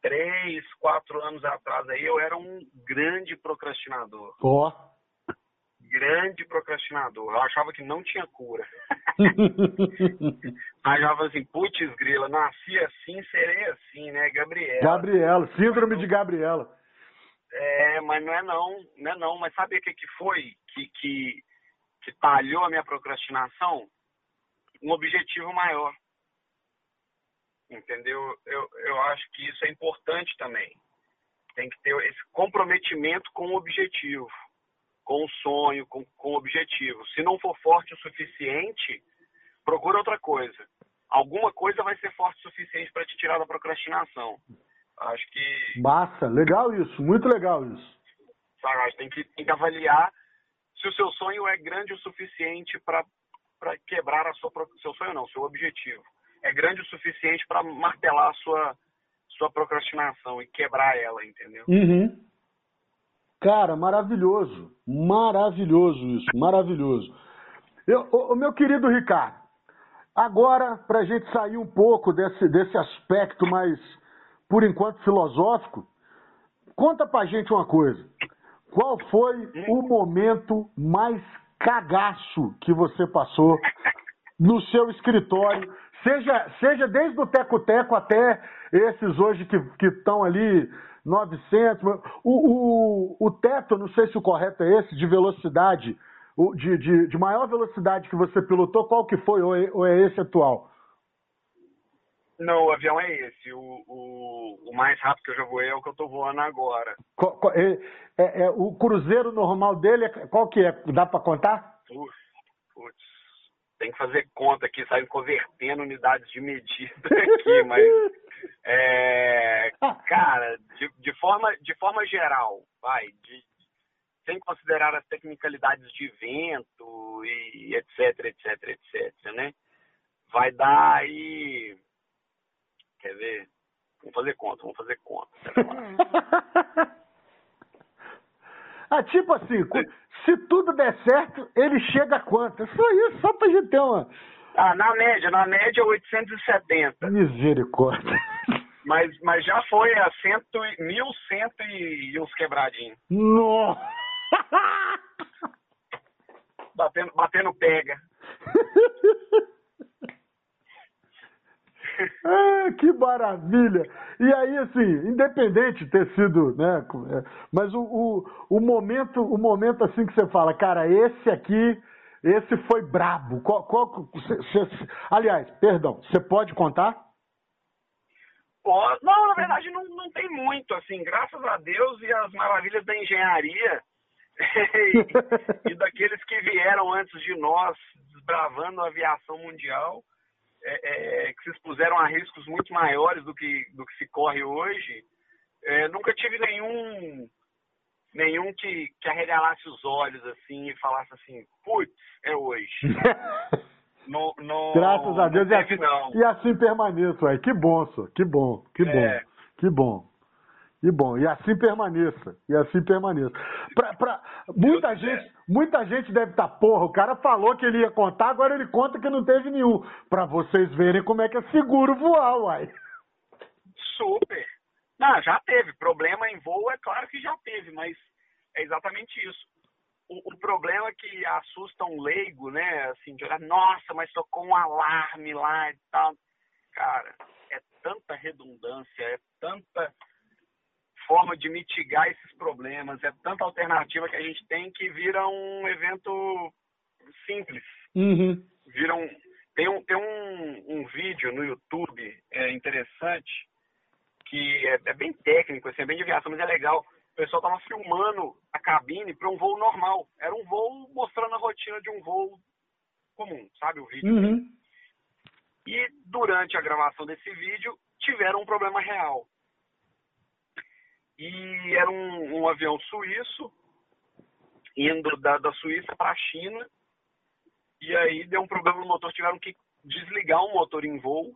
C: três, quatro anos atrás aí, eu era um grande procrastinador.
B: Ó. Oh
C: grande procrastinador. Eu achava que não tinha cura. achava assim, putz, grila, nasci assim, serei assim, né, Gabriela?
B: Gabriela, síndrome de Gabriela.
C: É, mas não é não, não é não. Mas sabe o que, que foi que, que, que talhou a minha procrastinação? Um objetivo maior. Entendeu? Eu, eu acho que isso é importante também. Tem que ter esse comprometimento com o objetivo com o sonho, com, com o objetivo. Se não for forte o suficiente, procura outra coisa. Alguma coisa vai ser forte o suficiente para te tirar da procrastinação. Acho que.
B: Massa, legal isso, muito legal isso.
C: Sabe, tem que, tem que avaliar se o seu sonho é grande o suficiente para quebrar a sua seu sonho não, seu objetivo. É grande o suficiente para martelar a sua sua procrastinação e quebrar ela, entendeu?
B: Uhum. Cara, maravilhoso. Maravilhoso isso, maravilhoso. Eu, o, meu querido Ricardo, agora, para a gente sair um pouco desse, desse aspecto mais, por enquanto, filosófico, conta pra gente uma coisa. Qual foi o momento mais cagaço que você passou no seu escritório? Seja, seja desde o teco-teco até esses hoje que estão ali 900. O, o, o teto, não sei se o correto é esse, de velocidade, de, de, de maior velocidade que você pilotou, qual que foi? Ou é, ou é esse atual?
C: Não, o avião é esse. O, o, o, mais rápido que eu já voei é o que eu estou voando agora.
B: É, é, é, o cruzeiro normal dele, qual que é? Dá para contar?
C: Putz, putz, tem que fazer conta aqui, sair convertendo unidades de medida aqui, mas é, cara, de, de, forma, de forma geral, vai, de, sem considerar as tecnicalidades de vento e etc, etc, etc, né? Vai dar aí, quer ver? Vamos fazer conta, vamos fazer conta.
B: ah, tipo assim, se tudo der certo, ele chega a quanto? É só isso, só pra gente ter uma.
C: Ah, na média, na média 870.
B: Misericórdia.
C: Mas, mas já foi a cento, mil cento e uns quebradinhos.
B: Nossa!
C: Batendo, batendo pega.
B: ah, que maravilha! E aí, assim, independente de ter sido, né? É, mas o, o, o, momento, o momento assim que você fala, cara, esse aqui, esse foi brabo. Qual, qual, cê, cê, aliás, perdão, você pode contar?
C: Não, na verdade não, não tem muito, assim, graças a Deus e as maravilhas da engenharia e, e, daqueles que vieram antes de nós, desbravando a aviação mundial, é, é, que se expuseram a riscos muito maiores do que, do que se corre hoje. É, nunca tive nenhum nenhum que, que arregalasse os olhos assim e falasse assim, putz, é hoje. No, no,
B: Graças a Deus. E assim, e assim permaneça, ué. Que bom, senhor. Que bom, que bom, é. que bom. Que bom. E assim permaneça. E assim permaneça. Pra, pra, muita, gente, muita gente deve estar, tá, porra, o cara falou que ele ia contar, agora ele conta que não teve nenhum. Pra vocês verem como é que é seguro voar, uai.
C: Super. Não, já teve. Problema em voo, é claro que já teve, mas é exatamente isso o, o, problema é que assusta um leigo, né? Assim, de olhar, nossa, mas tocou um alarme lá e tal. Cara, é tanta redundância, é tanta forma de mitigar esses problemas, é tanta alternativa que a gente tem que vira um evento simples.
B: Uhum.
C: Viram. Tem um, tem um, um vídeo no YouTube é, interessante que é, é bem técnico, assim, é bem de aviação, mas é legal. O pessoal estava filmando a cabine para um voo normal. Era um voo mostrando a rotina de um voo comum, sabe? O vídeo.
B: Uhum.
C: E durante a gravação desse vídeo, tiveram um problema real. E era um, um avião suíço, indo da, da Suíça para a China. E aí deu um problema no motor, tiveram que desligar um motor em voo,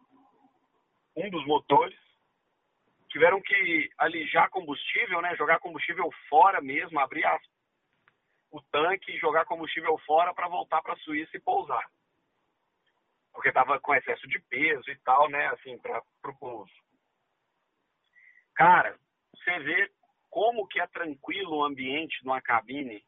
C: um dos motores. Tiveram que alijar combustível, né? Jogar combustível fora mesmo, abrir as, o tanque e jogar combustível fora para voltar para a Suíça e pousar. Porque estava com excesso de peso e tal, né? Assim, para o pouso. Cara, você vê como que é tranquilo o ambiente numa cabine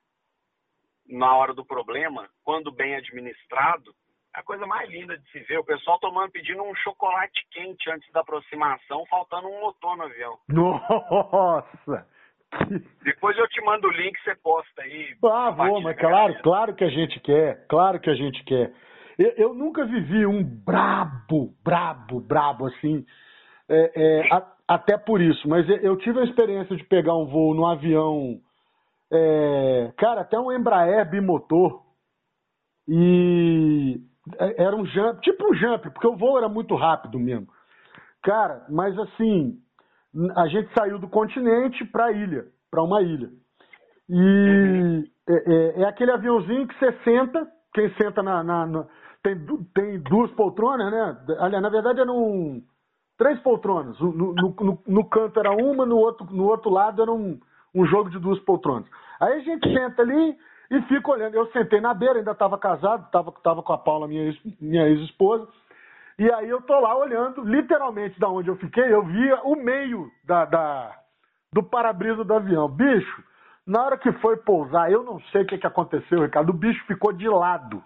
C: na hora do problema, quando bem administrado, é a coisa mais linda de se ver. O pessoal tomando, pedindo um chocolate quente antes da aproximação, faltando um motor no avião.
B: Nossa!
C: Depois eu te mando o link, você posta aí.
B: Ah, vou, mas claro, claro que a gente quer, claro que a gente quer. Eu, eu nunca vivi um brabo, brabo, brabo assim, é, é, a, até por isso, mas eu tive a experiência de pegar um voo no avião é, cara, até um Embraer bimotor. E é, era um jump, tipo um jump, porque o voo era muito rápido mesmo. Cara, mas assim, a gente saiu do continente para ilha, para uma ilha. E é, é, é, aquele aviãozinho que você senta, quem senta na. na, na tem, tem duas poltronas, né? Aliás, na verdade eram três poltronas. No, no, no, no canto era uma, no outro, no outro lado era um, um jogo de duas poltronas. Aí a gente senta ali e fica olhando. Eu sentei na beira, ainda estava casado, estava tava com a Paula, minha ex-esposa. Minha ex e aí eu tô lá olhando, literalmente da onde eu fiquei, eu via o meio da, da do para-brisa do avião. Bicho, na hora que foi pousar, eu não sei o que, que aconteceu, Ricardo, o bicho ficou de lado.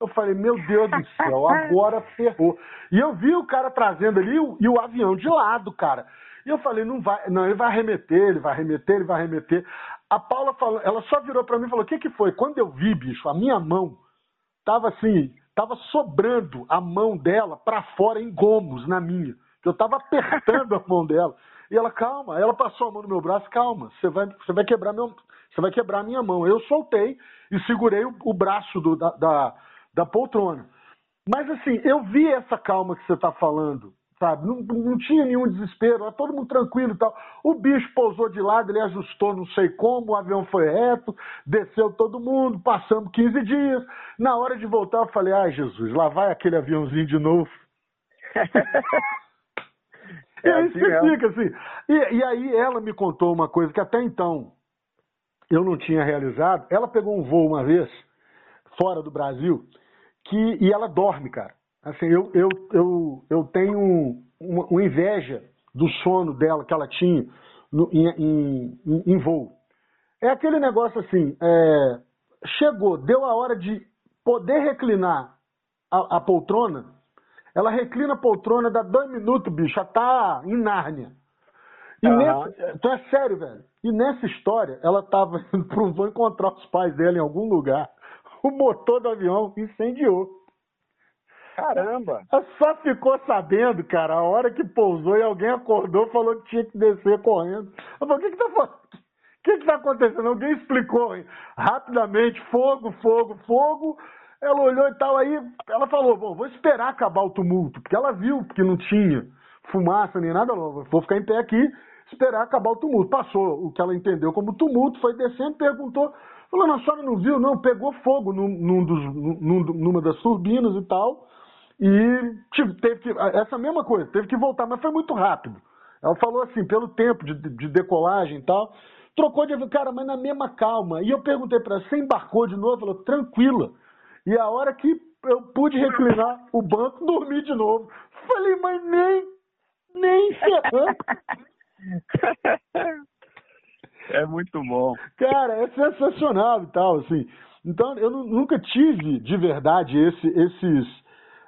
B: Eu falei, meu Deus do céu, agora ferrou. E eu vi o cara trazendo ali o, e o avião de lado, cara. E eu falei, não vai, não, ele vai arremeter, ele vai arremeter, ele vai arremeter. A Paula falou, ela só virou para mim e falou: "O que que foi?" Quando eu vi, bicho, a minha mão tava assim, tava sobrando a mão dela para fora em gomos na minha. Eu tava apertando a mão dela. E ela, calma, ela passou a mão no meu braço, calma, você vai, você vai quebrar meu, você vai quebrar minha mão. Eu soltei e segurei o, o braço do, da, da, da poltrona. Mas assim, eu vi essa calma que você está falando sabe? Não, não tinha nenhum desespero, era todo mundo tranquilo e tal. O bicho pousou de lado, ele ajustou não sei como, o avião foi reto, desceu todo mundo, passamos 15 dias. Na hora de voltar, eu falei, ai Jesus, lá vai aquele aviãozinho de novo. é e aí assim você fica assim. E, e aí ela me contou uma coisa que até então eu não tinha realizado. Ela pegou um voo uma vez, fora do Brasil, que, e ela dorme, cara. Assim, eu, eu, eu, eu tenho uma, uma inveja do sono dela que ela tinha no, em, em, em, voo. É aquele negócio assim, é, chegou, deu a hora de poder reclinar a, a, poltrona, ela reclina a poltrona, dá dois minutos, bicho, já tá em Nárnia. E uhum. nessa, então é sério, velho. E nessa história, ela tava indo para um voo encontrar os pais dela em algum lugar. O motor do avião incendiou.
E: Caramba!
B: Só ficou sabendo, cara, a hora que pousou e alguém acordou falou que tinha que descer correndo. Eu falei, o que que tá O que tá acontecendo? Alguém explicou hein? rapidamente, fogo, fogo, fogo. Ela olhou e tal, aí ela falou, bom, vou esperar acabar o tumulto, porque ela viu que não tinha fumaça nem nada, vou ficar em pé aqui, esperar acabar o tumulto. Passou o que ela entendeu como tumulto, foi descendo, perguntou, falou, a senhora não viu? Não, pegou fogo num, num dos, num, numa das turbinas e tal, e teve que. Essa mesma coisa, teve que voltar, mas foi muito rápido. Ela falou assim, pelo tempo de, de decolagem e tal, trocou de avião, cara, mas na mesma calma. E eu perguntei para ela, você embarcou de novo? Ela falou, tranquila. E a hora que eu pude reclinar o banco, dormi de novo. Falei, mas nem, nem ferrando.
E: É muito bom.
B: Cara, é sensacional e tal, assim. Então, eu nunca tive de verdade esse, esses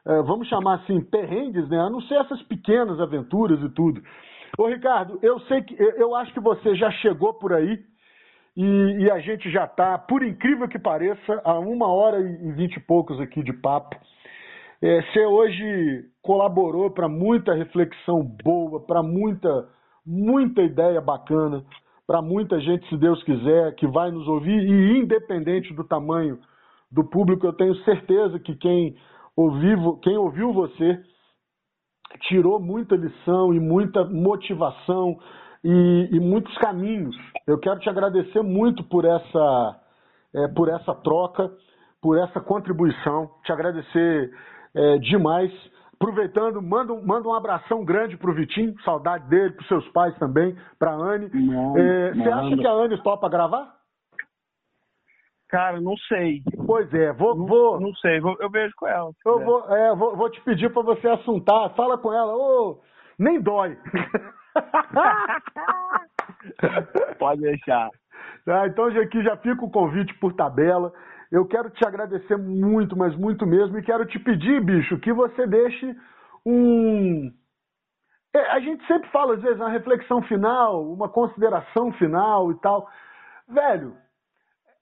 B: é, vamos chamar assim, perrengues, né? A não ser essas pequenas aventuras e tudo. Ô Ricardo, eu sei que eu acho que você já chegou por aí e, e a gente já está, por incrível que pareça, a uma hora e vinte e poucos aqui de papo. É, você hoje colaborou para muita reflexão boa, para muita, muita ideia bacana, para muita gente, se Deus quiser, que vai nos ouvir, e independente do tamanho do público, eu tenho certeza que quem ouviu, quem ouviu você tirou muita lição e muita motivação e, e muitos caminhos. Eu quero te agradecer muito por essa, é, por essa troca, por essa contribuição, te agradecer é, demais. Aproveitando, manda, manda um abração grande pro Vitinho, saudade dele, pros seus pais também, pra Anne. É, você acha que a Anne topa gravar?
C: Cara, não sei.
B: Pois é, vou.
C: Não,
B: vou,
C: não sei, vou, eu vejo com ela.
B: Eu vou, é, vou, vou te pedir para você assuntar. Fala com ela, ô, nem dói.
C: Pode deixar.
B: Tá, então aqui já fica o convite por tabela. Eu quero te agradecer muito, mas muito mesmo, e quero te pedir, bicho, que você deixe um. É, a gente sempre fala, às vezes, uma reflexão final, uma consideração final e tal. Velho,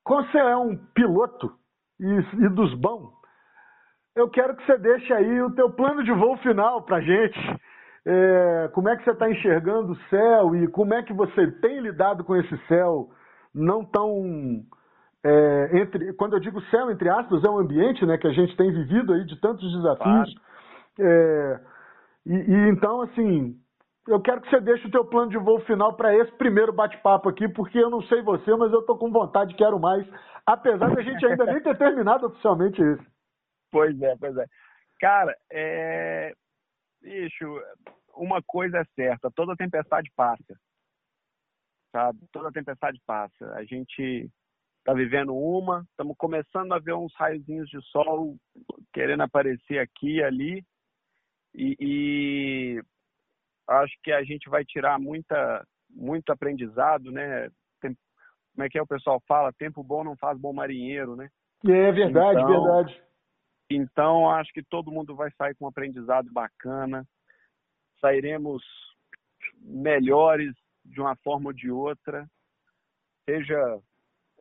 B: quando você é um piloto e, e dos bons, eu quero que você deixe aí o teu plano de voo final pra gente. É, como é que você está enxergando o céu e como é que você tem lidado com esse céu não tão é, entre, quando eu digo céu, entre aspas, é um ambiente né, que a gente tem vivido aí de tantos desafios. Claro. É, e, e, então, assim, eu quero que você deixe o teu plano de voo final para esse primeiro bate-papo aqui, porque eu não sei você, mas eu estou com vontade, quero mais, apesar da gente ainda nem ter terminado oficialmente isso.
C: Pois é, pois é. Cara, é... bicho, uma coisa é certa, toda tempestade passa. Sabe? Toda tempestade passa. A gente está vivendo uma, estamos começando a ver uns raiozinhos de sol querendo aparecer aqui e ali. E, e, acho que a gente vai tirar muita, muito aprendizado, né? Tem, como é que é o pessoal fala? Tempo bom não faz bom marinheiro, né?
B: É verdade,
C: então,
B: verdade.
C: Então, acho que todo mundo vai sair com um aprendizado bacana. Sairemos melhores de uma forma ou de outra, seja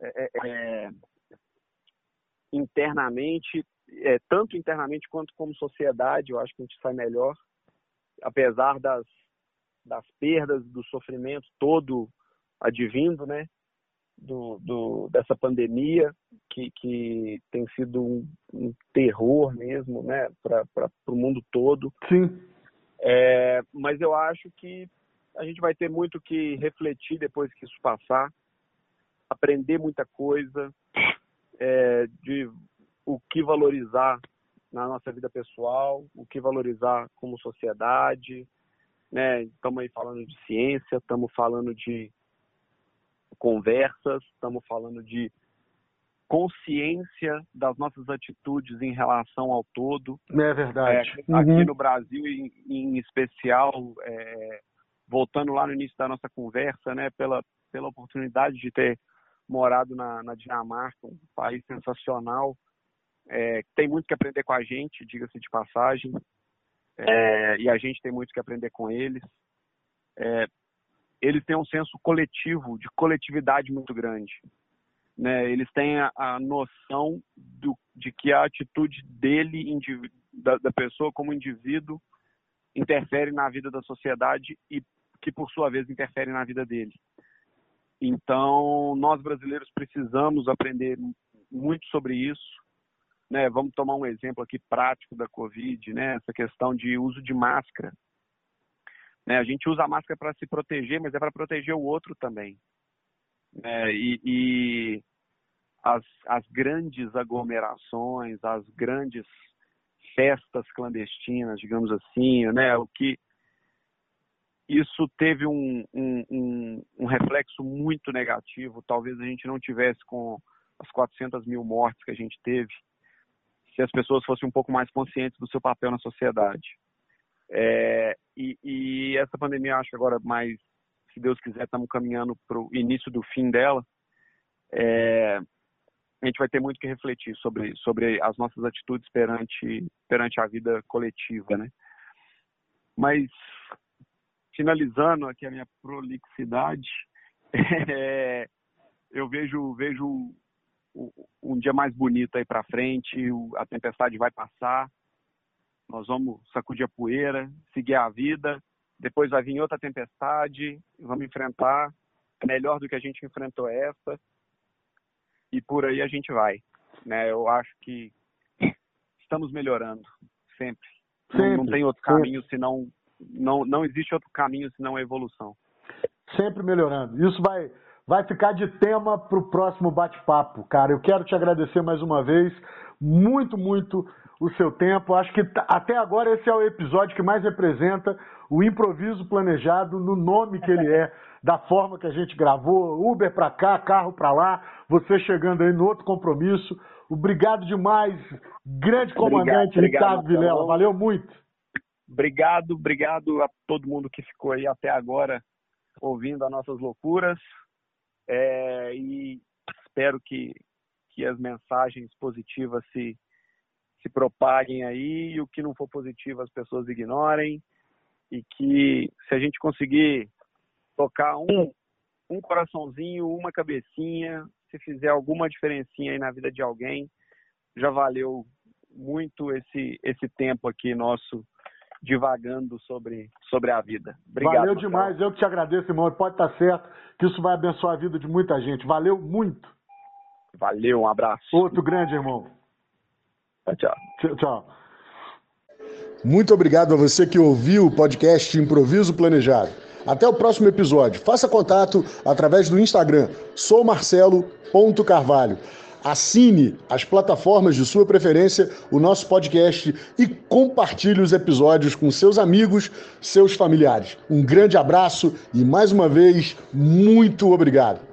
C: é, é, é, internamente, é, tanto internamente quanto como sociedade, eu acho que a gente sai melhor, apesar das, das perdas, do sofrimento todo advindo, né? Do, do, dessa pandemia que, que tem sido um, um terror mesmo, né, para o mundo todo.
B: Sim.
C: É, mas eu acho que a gente vai ter muito que refletir depois que isso passar aprender muita coisa, é, de o que valorizar na nossa vida pessoal, o que valorizar como sociedade, né? Estamos aí falando de ciência, estamos falando de conversas, estamos falando de consciência das nossas atitudes em relação ao todo.
B: É verdade.
C: É, aqui uhum. no Brasil, em, em especial, é, voltando lá no início da nossa conversa, né, pela, pela oportunidade de ter morado na, na Dinamarca, um país sensacional, é, tem muito que aprender com a gente, diga-se de passagem, é, e a gente tem muito que aprender com eles. É, eles têm um senso coletivo, de coletividade muito grande. Né? Eles têm a, a noção do, de que a atitude dele, da, da pessoa como indivíduo, interfere na vida da sociedade e que, por sua vez, interfere na vida dele. Então, nós brasileiros precisamos aprender muito sobre isso. Né? Vamos tomar um exemplo aqui prático da Covid, né? essa questão de uso de máscara. Né? A gente usa a máscara para se proteger, mas é para proteger o outro também. Né? E, e as, as grandes aglomerações, as grandes festas clandestinas, digamos assim, né? o que isso teve um, um, um, um, reflexo muito negativo. Talvez a gente não tivesse com as 400 mil mortes que a gente teve se as pessoas fossem um pouco mais conscientes do seu papel na sociedade. É, e, e, essa pandemia, acho que agora mais, se Deus quiser, estamos caminhando para o início do fim dela. É, a gente vai ter muito que refletir sobre, sobre as nossas atitudes perante, perante a vida coletiva, né? Mas finalizando aqui a minha prolixidade, é, eu vejo, vejo um dia mais bonito aí para frente, a tempestade vai passar, nós vamos sacudir a poeira, seguir a vida, depois vai vir outra tempestade, vamos enfrentar, melhor do que a gente enfrentou essa, e por aí a gente vai. Né? Eu acho que estamos melhorando, sempre. sempre não, não tem outro caminho senão, não, não existe outro caminho senão a evolução.
B: Sempre melhorando. Isso vai, vai ficar de tema para o próximo bate-papo, cara. Eu quero te agradecer mais uma vez, muito, muito o seu tempo. Acho que até agora esse é o episódio que mais representa o improviso planejado no nome que ele é, da forma que a gente gravou, Uber para cá, carro para lá, você chegando aí no outro compromisso. Obrigado demais, grande comandante obrigado, Ricardo obrigado, Vilela. Valeu muito.
C: Obrigado, obrigado a todo mundo que ficou aí até agora ouvindo as nossas loucuras. É, e espero que, que as mensagens positivas se, se propaguem aí e o que não for positivo as pessoas ignorem e que se a gente conseguir tocar um, um coraçãozinho, uma cabecinha, se fizer alguma diferencinha aí na vida de alguém, já valeu muito esse, esse tempo aqui nosso divagando sobre, sobre a vida. Obrigado.
B: Valeu demais, eu que te agradeço, irmão. Pode estar certo que isso vai abençoar a vida de muita gente. Valeu muito.
C: Valeu, um abraço.
B: Outro grande, irmão.
C: Tchau.
B: Tchau. tchau. Muito obrigado a você que ouviu o podcast Improviso Planejado. Até o próximo episódio. Faça contato através do Instagram, soumarcelo.carvalho. Assine as plataformas de sua preferência, o nosso podcast e compartilhe os episódios com seus amigos, seus familiares. Um grande abraço e mais uma vez, muito obrigado.